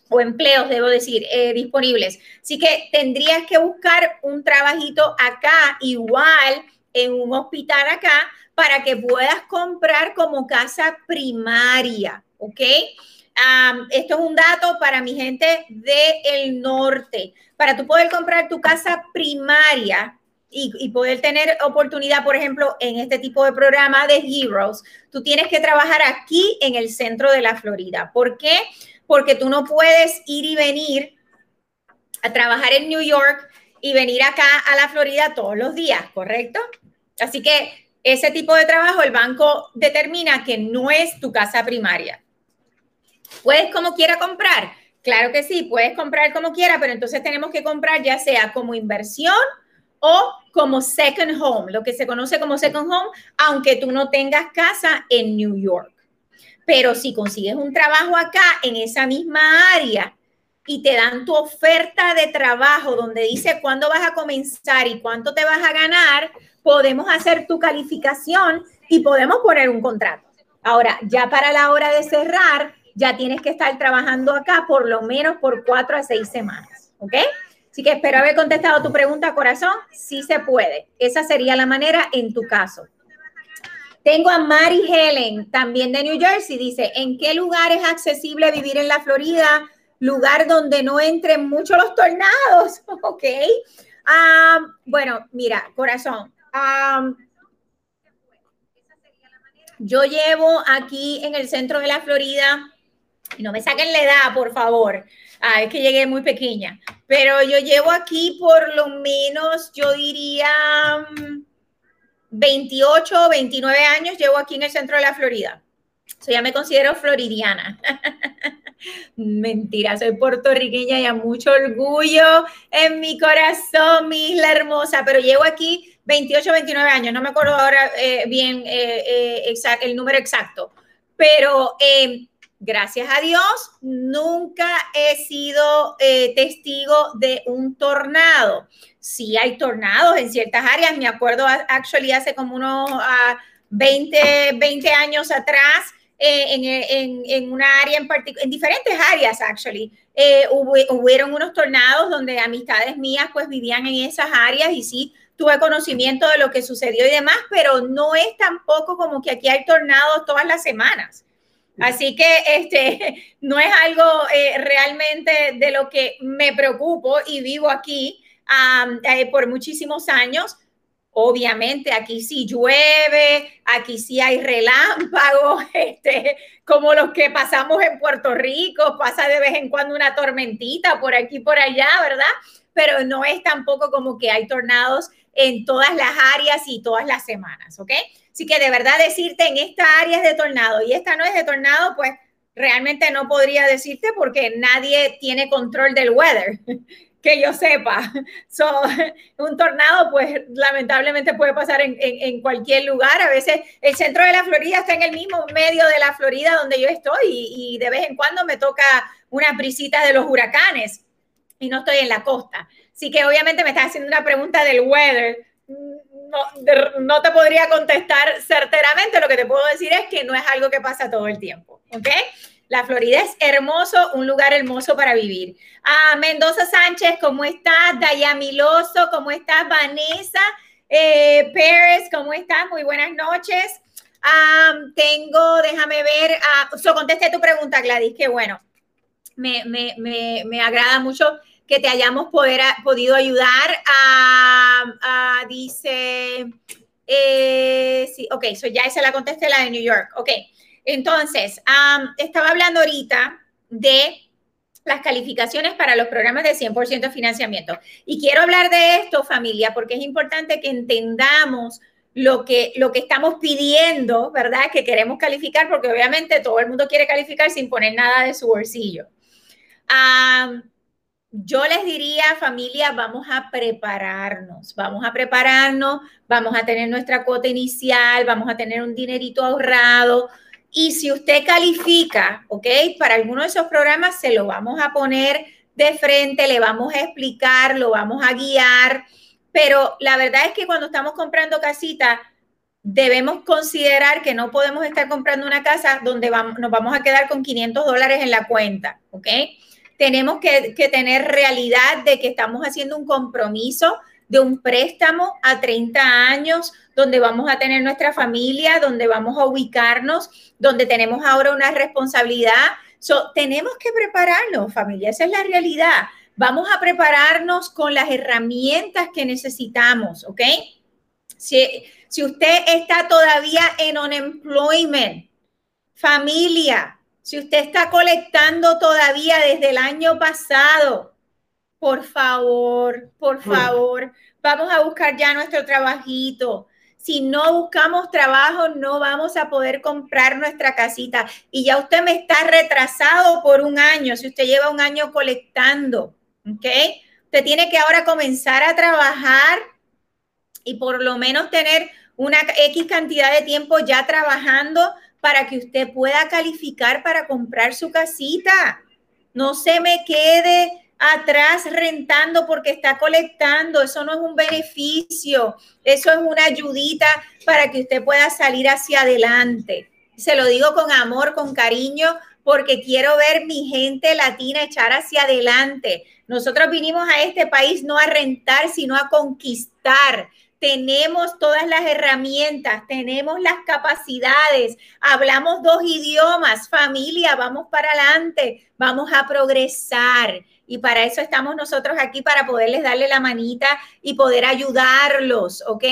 o empleos, debo decir, eh, disponibles. Así que tendrías que buscar un trabajito acá igual en un hospital acá para que puedas comprar como casa primaria, ¿ok? esto es un dato para mi gente del norte. Para tú poder comprar tu casa primaria y, y, poder tener oportunidad, por ejemplo, en este tipo de programa de Heroes, tú tienes que trabajar aquí en el centro de la Florida. ¿Por qué? Porque tú no puedes ir y venir a trabajar en New York y venir acá a la Florida todos los días, ¿correcto? Así que ese tipo de trabajo el banco determina que no es tu casa primaria. ¿Puedes como quiera comprar? Claro que sí, puedes comprar como quiera, pero entonces tenemos que comprar ya sea como inversión o como second home, lo que se conoce como second home, aunque tú no tengas casa en New York. Pero si consigues un trabajo acá en esa misma área y te dan tu oferta de trabajo donde dice cuándo vas a comenzar y cuánto te vas a ganar, podemos hacer tu calificación y podemos poner un contrato. Ahora, ya para la hora de cerrar, ya tienes que estar trabajando acá por lo menos por cuatro a seis semanas, ¿ok? Así que espero haber contestado tu pregunta, corazón. Sí se puede. Esa sería la manera en tu caso. Tengo a Mary Helen, también de New Jersey. Dice, ¿en qué lugar es accesible vivir en la Florida? Lugar donde no entren mucho los tornados, ¿ok? Ah, bueno, mira, corazón, yo llevo aquí en el centro de la Florida, no me saquen la edad, por favor. Ah, que llegué muy pequeña, pero yo llevo aquí por lo menos, yo diría 28 o 29 años, llevo aquí en el centro de la Florida. So ya me considero floridiana. Mentira, soy puertorriqueña y a mucho orgullo en mi corazón, mi isla hermosa, pero llevo aquí 28, 29 años, no me acuerdo ahora eh, bien eh, eh, el número exacto, pero gracias a Dios nunca he sido testigo de un tornado. Sí hay tornados en ciertas áreas, me acuerdo actually hace como unos 20, ah, 20 años atrás, en, una área en diferentes áreas, actually, eh, hubo, hubieron unos tornados donde amistades mías pues vivían en esas áreas y sí tuve conocimiento de lo que sucedió y demás, pero no es tampoco como que aquí hay tornados todas las semanas. Así que este no es algo eh, realmente de lo que me preocupo y vivo aquí eh, por muchísimos años. Obviamente aquí sí llueve, aquí sí hay relámpagos, este, como los que pasamos en Puerto Rico, pasa de vez en cuando una tormentita por aquí por allá, ¿verdad? Pero no es tampoco como que hay tornados en todas las áreas y todas las semanas, ¿ok? Así que de verdad decirte en esta área es de tornado y esta no es de tornado, pues realmente no podría decirte porque nadie tiene control del weather que yo sepa. So, un tornado, pues lamentablemente puede pasar en, en, cualquier lugar. A veces el centro de la Florida está en el mismo medio de la Florida donde yo estoy y, de vez en cuando me toca una brisita de los huracanes y no estoy en la costa. Así que obviamente me estás haciendo una pregunta del weather. No, no te podría contestar certeramente. Lo que te puedo decir es que no es algo que pasa todo el tiempo. ¿Ok? La Florida es hermoso, un lugar hermoso para vivir. Ah, Mendoza Sánchez, ¿cómo estás? Dayamiloso, ¿cómo estás? Vanessa eh, Pérez, ¿cómo estás? Muy buenas noches. tengo, déjame ver, uh, contesté tu pregunta, Gladys, qué bueno. Me, me, me, me, agrada mucho que te hayamos podido ayudar. a dice, eh, sí, ok, so ya esa la contesté, la de New York. Ok. Entonces, estaba hablando ahorita de las calificaciones para los programas de 100% financiamiento. Y quiero hablar de esto, familia, porque es importante que entendamos lo que, lo que estamos pidiendo, ¿verdad? Que queremos calificar, porque obviamente todo el mundo quiere calificar sin poner nada de su bolsillo. Yo les diría, familia, vamos a prepararnos, vamos a prepararnos, vamos a tener nuestra cuota inicial, vamos a tener un dinerito ahorrado, y si usted califica, ¿ok? Para alguno de esos programas se lo vamos a poner de frente, le vamos a explicar, lo vamos a guiar, pero la verdad es que cuando estamos comprando casita, debemos considerar que no podemos estar comprando una casa donde vamos, nos vamos a quedar con 500 dólares en la cuenta, ¿ok? Tenemos que, tener realidad de que estamos haciendo un compromiso de un préstamo a 30 años, donde vamos a tener nuestra familia, donde vamos a ubicarnos, donde tenemos ahora una responsabilidad. So, tenemos que prepararnos, familia, esa es la realidad. Vamos a prepararnos con las herramientas que necesitamos, ¿ok? Si, si usted está todavía en unemployment, familia, si usted está colectando todavía desde el año pasado, por favor, por mm. favor, vamos a buscar ya nuestro trabajito. Si no buscamos trabajo, no vamos a poder comprar nuestra casita. Y ya usted me está retrasado por un año, si usted lleva un año colectando, ¿ok? Usted tiene que ahora comenzar a trabajar y por lo menos tener una X cantidad de tiempo ya trabajando para que usted pueda calificar para comprar su casita. No se me quede atrás rentando porque está colectando. Eso no es un beneficio, eso es una ayudita para que usted pueda salir hacia adelante. Se lo digo con amor, con cariño, porque quiero ver mi gente latina echar hacia adelante. Nosotros vinimos a este país no a rentar, sino a conquistar tenemos todas las herramientas, tenemos las capacidades, hablamos dos idiomas, familia, vamos para adelante, vamos a progresar. Y para eso estamos nosotros aquí, para poderles darle la manita y poder ayudarlos, ¿ok?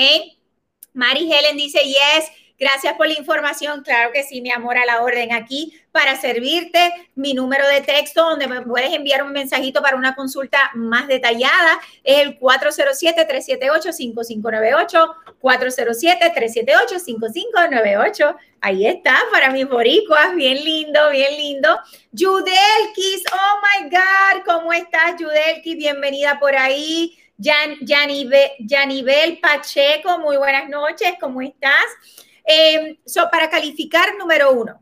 Mary Helen dice, yes, Gracias por la información. Claro que sí, mi amor, a la orden aquí para servirte. Mi número de texto donde me puedes enviar un mensajito para una consulta más detallada es el 407-378-5598. 407-378-5598. Ahí está, para mis boricuas. Bien lindo, bien lindo. Yudelkis, oh my God, ¿cómo estás, Yudelkis? Bienvenida por ahí. Jan, Janibel Pacheco, muy buenas noches, ¿cómo estás? Eh, para calificar, número uno,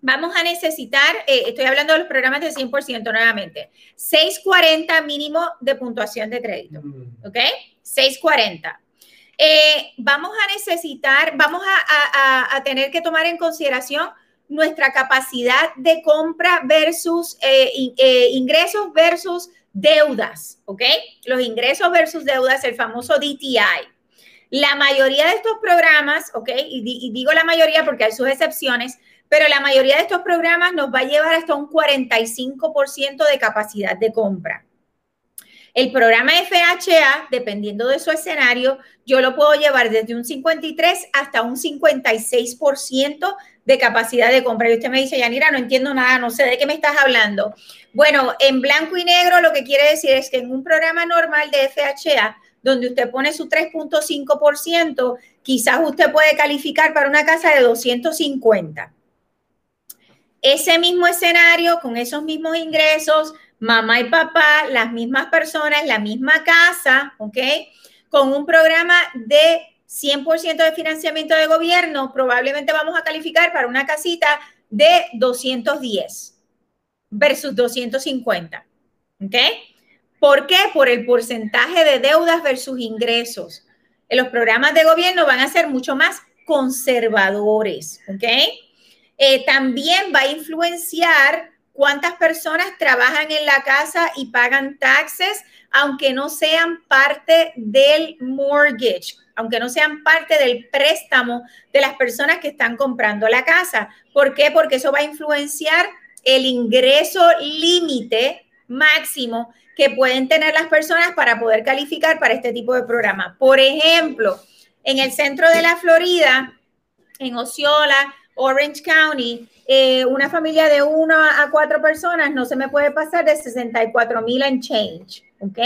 vamos a necesitar, eh, estoy hablando de los programas de 100% nuevamente, 640 mínimo de puntuación de crédito, mm. ¿ok? 640. Eh, vamos a necesitar, vamos a, tener que tomar en consideración nuestra capacidad de compra versus ingresos versus deudas, ¿ok? Los ingresos versus deudas, el famoso DTI. La mayoría de estos programas, ¿ok? Y, digo la mayoría porque hay sus excepciones, pero la mayoría de estos programas nos va a llevar hasta un 45% de capacidad de compra. El programa FHA, dependiendo de su escenario, yo lo puedo llevar desde un 53 hasta un 56% de capacidad de compra. Y usted me dice, Yanira, no entiendo nada, no sé de qué me estás hablando. Bueno, en blanco y negro lo que quiere decir es que en un programa normal de FHA, donde usted pone su 3.5%, quizás usted puede calificar para una casa de 250. Ese mismo escenario, con esos mismos ingresos, mamá y papá, las mismas personas, la misma casa, ¿ok? Con un programa de 100% de financiamiento de gobierno, probablemente vamos a calificar para una casita de 210 versus 250, ¿ok? ¿Por qué? Por el porcentaje de deudas versus ingresos. Los programas de gobierno van a ser mucho más conservadores, ¿ok? Eh, también va a influenciar cuántas personas trabajan en la casa y pagan taxes, aunque no sean parte del mortgage, aunque no sean parte del préstamo de las personas que están comprando la casa. ¿Por qué? Porque eso va a influenciar el ingreso límite máximo que pueden tener las personas para poder calificar para este tipo de programa. Por ejemplo, en el centro de la Florida, en Osceola, Orange County, eh, una familia de una a cuatro personas no se me puede pasar de 64 mil en change, ¿ok?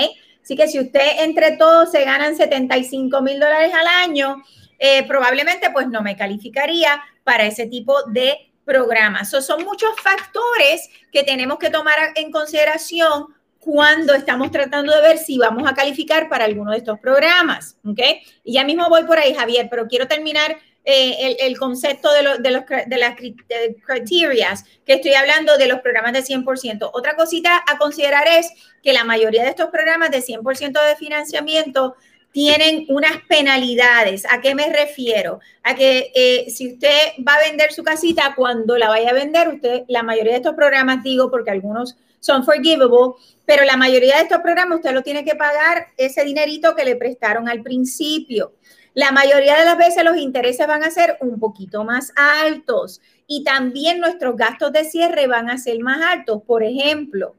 Así que si usted entre todos se ganan 75 mil dólares al año, eh, probablemente pues no me calificaría para ese tipo de programas. son muchos factores que tenemos que tomar en consideración cuando estamos tratando de ver si vamos a calificar para alguno de estos programas, ¿ok? Y ya mismo voy por ahí, Javier, pero quiero terminar eh, el, concepto de, de, los, de las criterias que estoy hablando de los programas de 100%. Otra cosita a considerar es que la mayoría de estos programas de 100% de financiamiento tienen unas penalidades. ¿A qué me refiero? A que eh, si usted va a vender su casita, cuando la vaya a vender, usted, la mayoría de estos programas, digo, porque algunos son forgivable, pero la mayoría de estos programas usted lo tiene que pagar ese dinerito que le prestaron al principio. La mayoría de las veces los intereses van a ser un poquito más altos y también nuestros gastos de cierre van a ser más altos. Por ejemplo,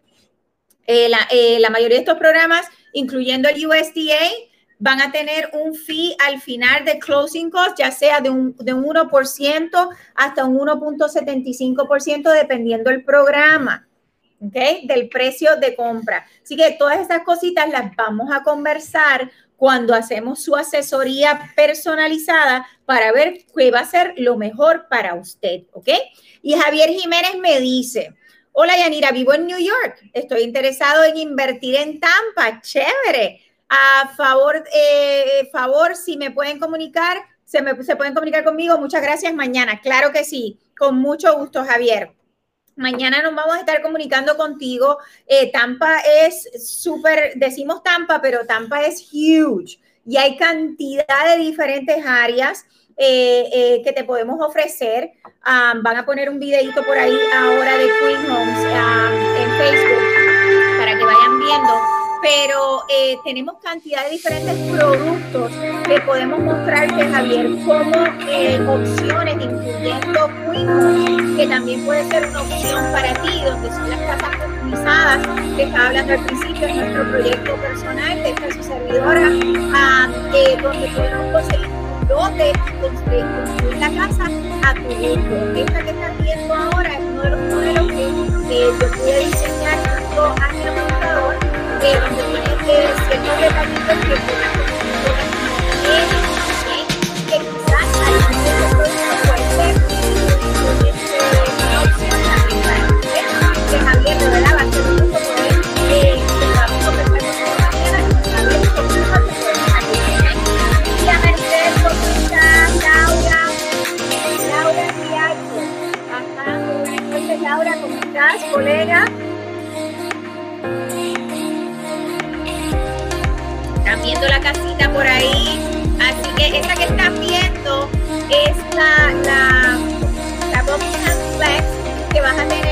eh, eh, la, mayoría de estos programas, incluyendo el USDA, van a tener un fee al final de closing cost, ya sea de un, de un 1% hasta un 1.75%, dependiendo del programa. ¿ok? Del precio de compra. Así que todas esas cositas las vamos a conversar cuando hacemos su asesoría personalizada para ver qué va a ser lo mejor para usted, ¿ok? Y Javier Jiménez me dice, hola Yanira, vivo en New York, estoy interesado en invertir en Tampa, chévere. A favor, eh, favor, si me pueden comunicar, se, me, se pueden comunicar conmigo, muchas gracias mañana, claro que sí, con mucho gusto Javier. Mañana nos vamos a estar comunicando contigo. Eh, Tampa es súper, decimos Tampa, pero Tampa es huge y hay cantidad de diferentes áreas eh, eh, que te podemos ofrecer. Ah, van a poner un videito por ahí ahora de Queen Homes ah, en Facebook para que vayan viendo pero eh, tenemos cantidad de diferentes productos que podemos mostrarte, Javier, como eh, opciones, incluyendo Queen, que también puede ser una opción para ti, donde son las casas customizadas, que estaba hablando al principio, de nuestro proyecto personal, de esta su servidora, ah, eh, donde podemos conseguir lote y construir la casa a tu gusto. Esta que estás viendo ahora es uno de los modelos que yo pude diseñar junto a mi eh, donde tiene ciertos detallitos que una que quizás algunos de los productos pueden ser una opción también para usted, que Javier de verdad va a ser un gusto poder eh, que podamos conversar con esta mañana y saber qué cosas se pueden hacer. Y a Mercedes, ¿cómo estás? Laura, Laura Rialto. Ajá, muy buenas noches, Laura, ¿cómo estás, colega? Viendo la casita por ahí. Así que esta que están viendo es la, la, la Flex que vas a tener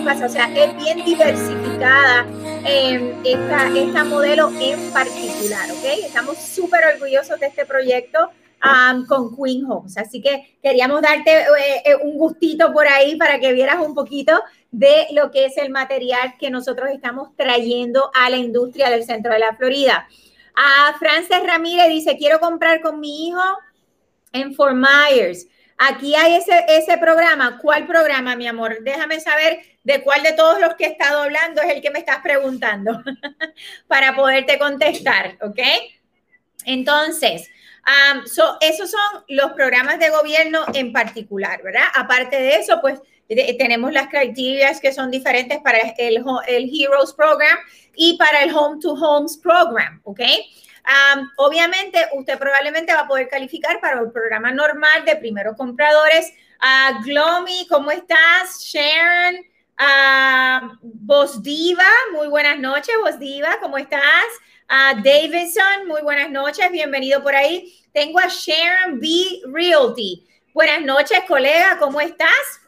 O sea, es bien diversificada eh, esta, esta modelo en particular, ¿ok? Estamos súper orgullosos de este proyecto. Um, con Queen Homes. Así que queríamos darte eh, eh, un gustito por ahí para que vieras un poquito de lo que es el material que nosotros estamos trayendo a la industria del centro de la Florida. A Frances Ramírez dice, quiero comprar con mi hijo en Fort Myers. Aquí hay ese, ese programa. ¿Cuál programa, mi amor? Déjame saber de cuál de todos los que he estado hablando es el que me estás preguntando para poderte contestar, ¿ok? Entonces, um, so, esos son los programas de gobierno en particular, ¿verdad? Aparte de eso, pues tenemos las criterias que son diferentes para el, el Heroes Program y para el Home to Homes Program, ¿ok? Obviamente, usted probablemente va a poder calificar para el programa normal de primeros compradores. Uh, Glomy, ¿cómo estás? Sharon, uh, Vos Diva, muy buenas noches, Vos Diva, ¿cómo estás? Uh, Davidson, muy buenas noches, bienvenido por ahí. Tengo a Sharon B. Realty. Buenas noches, colega, ¿cómo estás?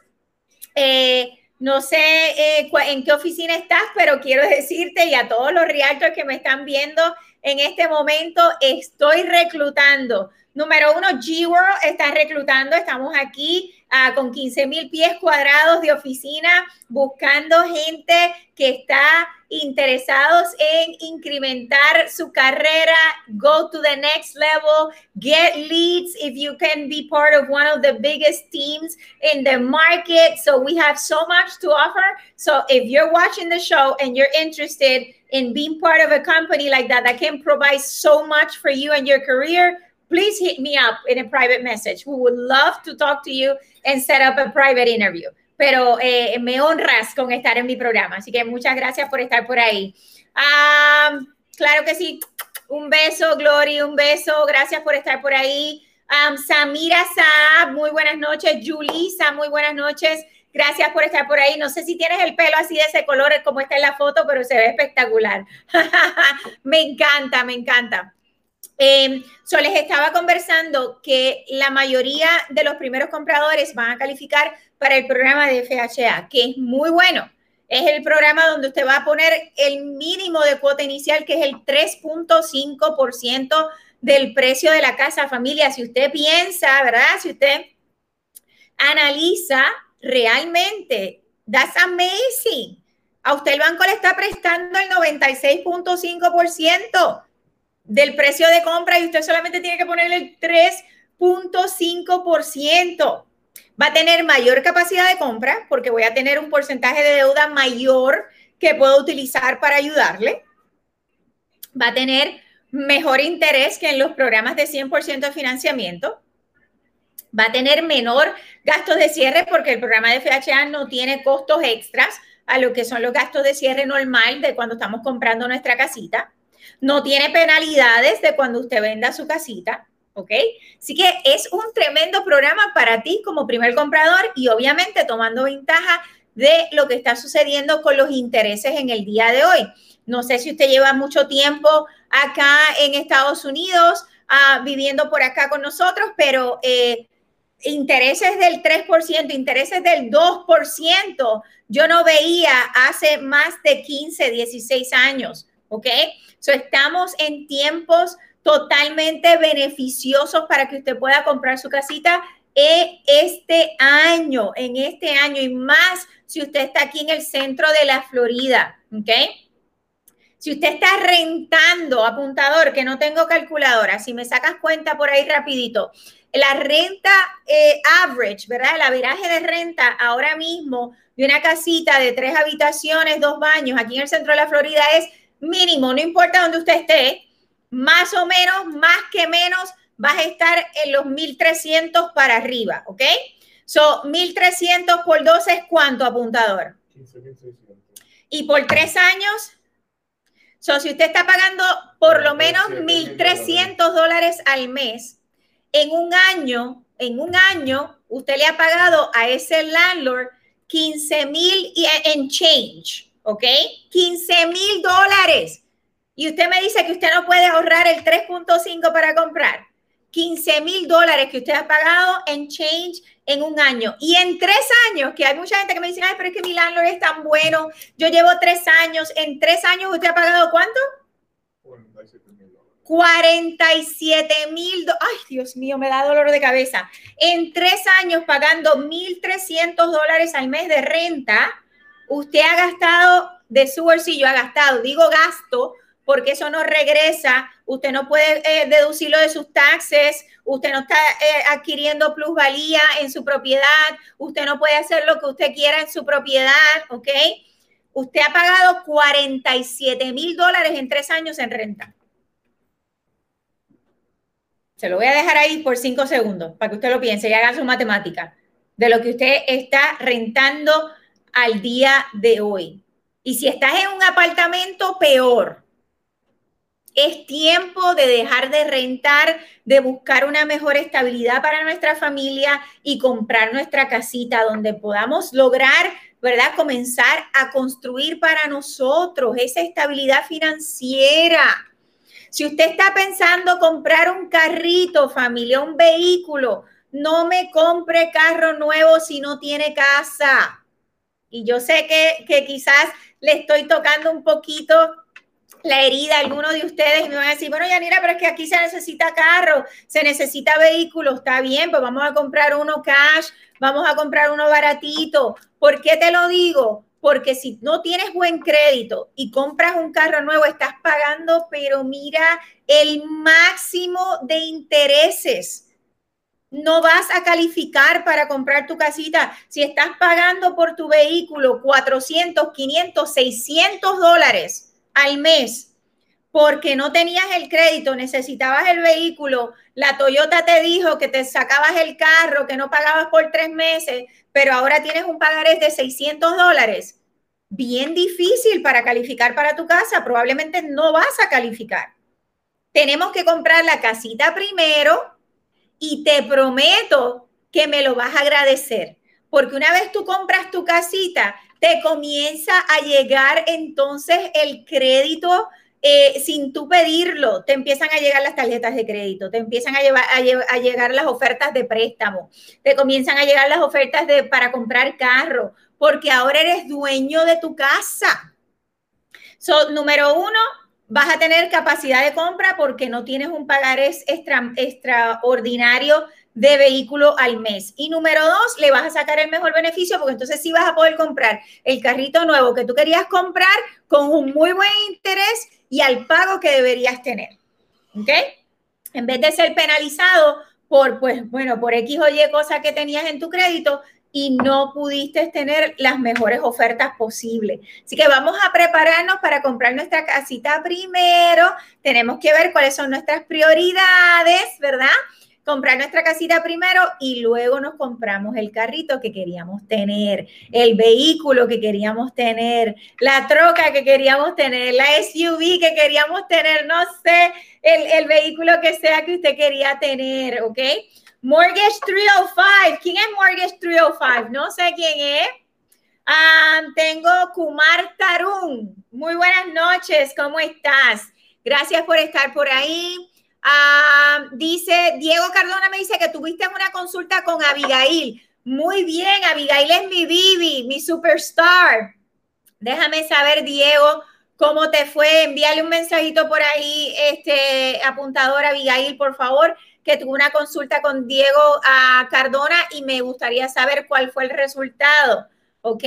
Eh, no sé eh, en qué oficina estás, pero quiero decirte y a todos los realtors que me están viendo en este momento, estoy reclutando. Número uno, G-World está reclutando. Estamos aquí uh, con 15 mil pies cuadrados de oficina buscando gente que está interesados en incrementar su carrera, go to the next level, get leads if you can be part of one of the biggest teams in the market. So we have so much to offer. So if you're watching the show and you're interested in being part of a company like that that can provide so much for you and your career, please hit me up in a private message. We would love to talk to you and set up a private interview. Pero eh, me honras con estar en mi programa, así que muchas gracias por estar por ahí. Um, claro que sí. Un beso, Glory, un beso. Gracias por estar por ahí. Um, Samira Saab, muy buenas noches. Julisa, muy buenas noches. Gracias por estar por ahí. No sé si tienes el pelo así de ese color como está en la foto, pero se ve espectacular. me encanta, me encanta. Eh, so les estaba conversando que la mayoría de los primeros compradores van a calificar para el programa de FHA, que es muy bueno. Es el programa donde usted va a poner el mínimo de cuota inicial, que es el 3.5% del precio de la casa familia. Si usted piensa, ¿verdad? Si usted analiza realmente, that's amazing. A usted el banco le está prestando el 96.5% del precio de compra y usted solamente tiene que ponerle el 3.5%. Va a tener mayor capacidad de compra porque voy a tener un porcentaje de deuda mayor que puedo utilizar para ayudarle. Va a tener mejor interés que en los programas de 100% de financiamiento. Va a tener menor gastos de cierre porque el programa de FHA no tiene costos extras a lo que son los gastos de cierre normal de cuando estamos comprando nuestra casita. No tiene penalidades de cuando usted venda su casita. ¿ok? Así que es un tremendo programa para ti como primer comprador y obviamente tomando ventaja de lo que está sucediendo con los intereses en el día de hoy. No sé si usted lleva mucho tiempo acá en Estados Unidos, ah, viviendo por acá con nosotros, pero eh, intereses del 3%, intereses del 2%, yo no veía hace más de 15, 16 años, ¿ok? So, estamos en tiempos totalmente beneficiosos para que usted pueda comprar su casita este año, en este año y más si usted está aquí en el centro de la Florida, ¿ok? Si usted está rentando, apuntador, que no tengo calculadora, si me sacas cuenta por ahí rapidito, la renta eh, average, ¿verdad? El averaje de renta ahora mismo de una casita de tres habitaciones, dos baños, aquí en el centro de la Florida es mínimo, no importa dónde usted esté, más o menos, más que menos, vas a estar en los 1300 para arriba, ¿ok? So, 1300 por 12 es cuánto, apuntador? 15.600. ¿Y por tres años? So, si usted está pagando por lo menos 1.300 dólares al mes, en un año, en un año, usted le ha pagado a ese landlord 15 mil en change, ¿ok? 15 mil dólares. Y usted me dice que usted no puede ahorrar el 3.5 para comprar. 15 mil dólares que usted ha pagado en change en un año. Y en tres años, que hay mucha gente que me dice, ay, pero es que mi landlord es tan bueno, yo llevo tres años, en tres años usted ha pagado cuánto? 47 mil, ay Dios mío, me da dolor de cabeza. En tres años pagando 1.300 dólares al mes de renta, usted ha gastado de su bolsillo, ha gastado, digo gasto, porque eso no regresa, usted no puede eh, deducirlo de sus taxes, usted no está eh, adquiriendo plusvalía en su propiedad, usted no puede hacer lo que usted quiera en su propiedad, ¿ok? Usted ha pagado 47 mil dólares en tres años en renta. Se lo voy a dejar ahí por cinco segundos para que usted lo piense y haga su matemática de lo que usted está rentando al día de hoy. Y si estás en un apartamento, peor. Es tiempo de dejar de rentar, de buscar una mejor estabilidad para nuestra familia y comprar nuestra casita donde podamos lograr, ¿verdad? Comenzar a construir para nosotros esa estabilidad financiera. Si usted está pensando comprar un carrito, familia, un vehículo, no me compre carro nuevo si no tiene casa. Y yo sé que, que quizás le estoy tocando un poquito la herida a algunos de ustedes y me van a decir, bueno, Yanira, pero es que aquí se necesita carro, se necesita vehículo, está bien, pues vamos a comprar uno cash, vamos a comprar uno baratito. ¿Por qué te lo digo? porque si no tienes buen crédito y compras un carro nuevo, estás pagando, pero mira, el máximo de intereses. No vas a calificar para comprar tu casita. Si estás pagando por tu vehículo 400, 500, 600 dólares al mes porque no tenías el crédito, necesitabas el vehículo, la Toyota te dijo que te sacabas el carro, que no pagabas por tres meses, pero ahora tienes un pagarés de 600 dólares, bien difícil para calificar para tu casa, probablemente no vas a calificar. Tenemos que comprar la casita primero y te prometo que me lo vas a agradecer, porque una vez tú compras tu casita, te comienza a llegar entonces el crédito eh, sin tú pedirlo, te empiezan a llegar las tarjetas de crédito, te empiezan a, llevar, a, llegar las ofertas de préstamo, te comienzan a llegar las ofertas de, para comprar carro, porque ahora eres dueño de tu casa. So, número uno, vas a tener capacidad de compra porque no tienes un pagarés extra, extraordinario de vehículo al mes. Y número dos, le vas a sacar el mejor beneficio porque entonces sí vas a poder comprar el carrito nuevo que tú querías comprar con un muy buen interés y al pago que deberías tener. ¿Ok? En vez de ser penalizado por, pues, bueno, por X o Y cosas que tenías en tu crédito y no pudiste tener las mejores ofertas posibles. Así que vamos a prepararnos para comprar nuestra casita primero. Tenemos que ver cuáles son nuestras prioridades, ¿verdad? comprar nuestra casita primero y luego nos compramos el carrito que queríamos tener, el vehículo que queríamos tener, la troca que queríamos tener, la SUV que queríamos tener, no sé, el, el vehículo que sea que usted quería tener, ¿ok? Mortgage 305. ¿Quién es Mortgage 305? No sé quién es. Ah, tengo Kumar Tarun. Muy buenas noches, ¿cómo estás? Gracias por estar por ahí. Ah, dice Diego Cardona, me dice que tuviste una consulta con Abigail. Muy bien, Abigail es mi Bibi, mi superstar. Déjame saber, Diego, cómo te fue. Envíale un mensajito por ahí, este apuntador Abigail, por favor que tuve una consulta con Diego ah, Cardona y me gustaría saber cuál fue el resultado. ¿Ok?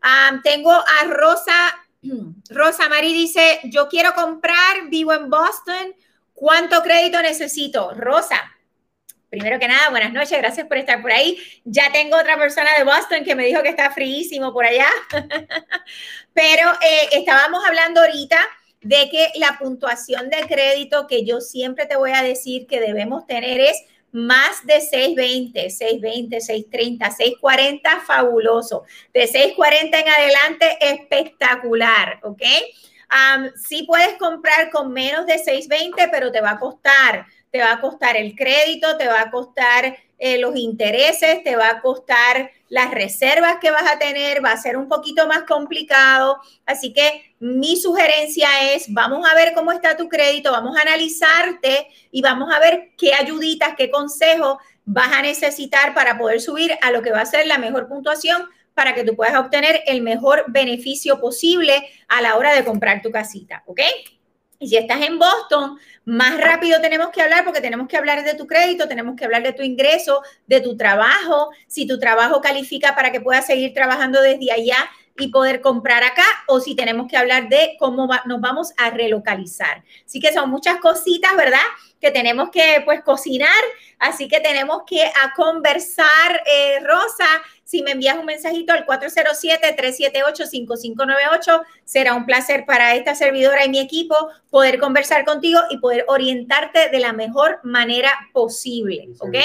Ah, tengo a Rosa. Rosa Mari dice, yo quiero comprar, vivo en Boston, ¿cuánto crédito necesito? Rosa, primero que nada, buenas noches, gracias por estar por ahí. Ya tengo otra persona de Boston que me dijo que está fríísimo por allá, pero eh, estábamos hablando ahorita de que la puntuación de crédito que yo siempre te voy a decir que debemos tener es más de 620, 620, 630, 640, fabuloso. De 640 en adelante, espectacular, ¿ok? Um, sí puedes comprar con menos de 620, pero te va a costar, te va a costar el crédito, te va a costar eh, los intereses, te va a costar las reservas que vas a tener, va a ser un poquito más complicado. Así que mi sugerencia es, vamos a ver cómo está tu crédito, vamos a analizarte y vamos a ver qué ayuditas, qué consejos vas a necesitar para poder subir a lo que va a ser la mejor puntuación para que tú puedas obtener el mejor beneficio posible a la hora de comprar tu casita, ¿ok? Y si estás en Boston, más rápido tenemos que hablar porque tenemos que hablar de tu crédito, tenemos que hablar de tu ingreso, de tu trabajo, si tu trabajo califica para que puedas seguir trabajando desde allá y poder comprar acá o si tenemos que hablar de cómo nos vamos a relocalizar. Así que son muchas cositas, ¿verdad? Que tenemos que pues cocinar, así que tenemos que a conversar, eh, Rosa, si me envías un mensajito al 407-378-5598, será un placer para esta servidora y mi equipo poder conversar contigo y poder orientarte de la mejor manera posible. ¿Ok?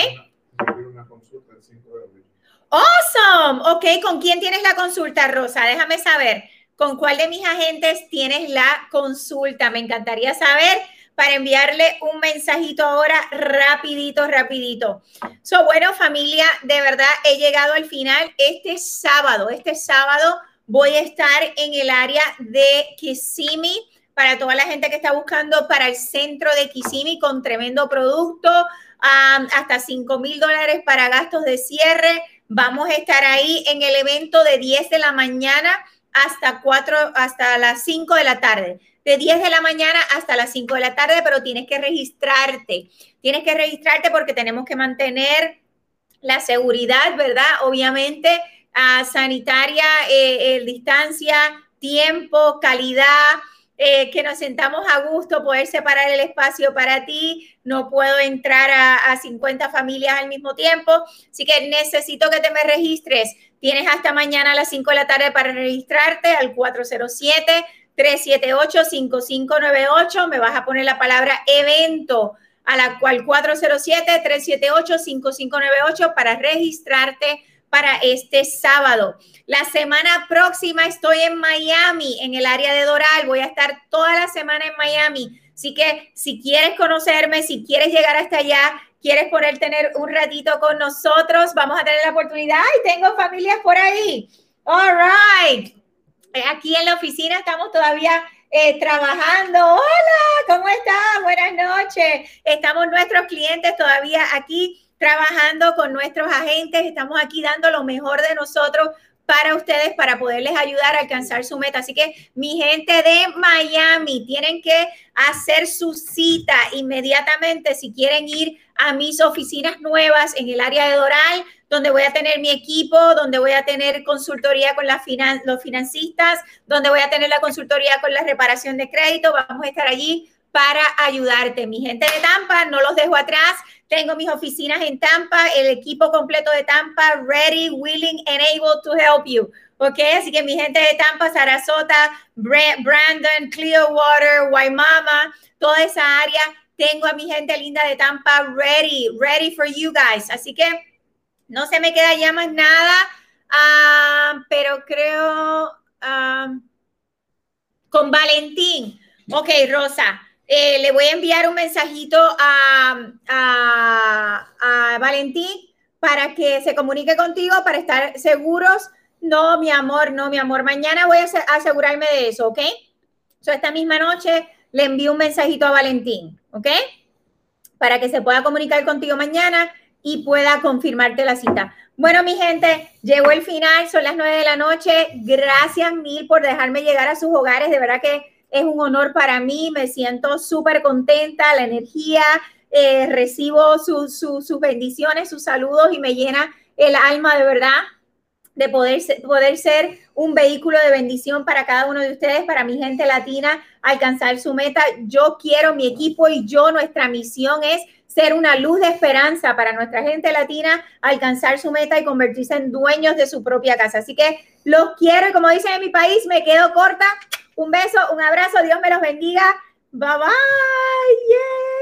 Awesome. Ok, ¿con quién tienes la consulta, Rosa? Déjame saber. ¿Con cuál de mis agentes tienes la consulta? Me encantaría saber para enviarle un mensajito ahora rapidito, rapidito. So, bueno, familia, de verdad he llegado al final. Este sábado, este sábado voy a estar en el área de Kissimmee para toda la gente que está buscando para el centro de Kissimmee con tremendo producto, hasta 5 mil dólares para gastos de cierre. Vamos a estar ahí en el evento de 10 de la mañana hasta 4, hasta las 5 de la tarde de 10 de la mañana hasta las 5 de la tarde, pero tienes que registrarte. Tienes que registrarte porque tenemos que mantener la seguridad, ¿verdad? Obviamente, uh, sanitaria, eh, distancia, tiempo, calidad. Eh, que nos sentamos a gusto, poder separar el espacio para ti. No puedo entrar a, a 50 familias al mismo tiempo, así que necesito que te me registres. Tienes hasta mañana a las 5 de la tarde para registrarte al 407 378-5598. Me vas a poner la palabra evento a la cual 407-378-5598 para registrarte para este sábado. La semana próxima estoy en Miami, en el área de Doral. Voy a estar toda la semana en Miami. Así que si quieres conocerme, si quieres llegar hasta allá, quieres poder tener un ratito con nosotros, vamos a tener la oportunidad. Y tengo familias por ahí. All right. Eh, aquí en la oficina estamos todavía eh, trabajando. Hola, ¿cómo estás? Buenas noches. Estamos nuestros clientes todavía aquí trabajando con nuestros agentes. Estamos aquí dando lo mejor de nosotros para ustedes, para poderles ayudar a alcanzar su meta. Así que mi gente de Miami, tienen que hacer su cita inmediatamente si quieren ir a mis oficinas nuevas en el área de Doral donde voy a tener mi equipo, donde voy a tener consultoría con las los financistas, donde voy a tener la consultoría con la reparación de crédito. Vamos a estar allí para ayudarte. Mi gente de Tampa, no los dejo atrás. Tengo mis oficinas en Tampa, el equipo completo de Tampa, ready, willing and able to help you. ¿Ok? Así que mi gente de Tampa, Sarasota, Brandon, Clearwater, Waimama, toda esa área tengo a mi gente linda de Tampa ready, ready for you guys. Así que no se me queda ya más nada, ah, pero creo ah, con Valentín. Ok, Rosa, eh, le voy a enviar un mensajito a, a, Valentín para que se comunique contigo para estar seguros. No, mi amor, no, mi amor. Mañana voy a asegurarme de eso, ¿ok? So, esta misma noche le envío un mensajito a Valentín, ¿ok? Para que se pueda comunicar contigo mañana y pueda confirmarte la cita. Bueno, mi gente, llegó el final, son las nueve de la noche. Gracias mil por dejarme llegar a sus hogares. De verdad que es un honor para mí, me siento súper contenta, la energía, eh, recibo sus bendiciones, sus saludos y me llena el alma de verdad de poder, poder ser un vehículo de bendición para cada uno de ustedes, para mi gente latina, alcanzar su meta. Yo quiero, mi equipo y yo, nuestra misión es ser una luz de esperanza para nuestra gente latina, alcanzar su meta y convertirse en dueños de su propia casa. Así que los quiero y como dicen en mi país, me quedo corta. Un beso, un abrazo, Dios me los bendiga. Bye bye.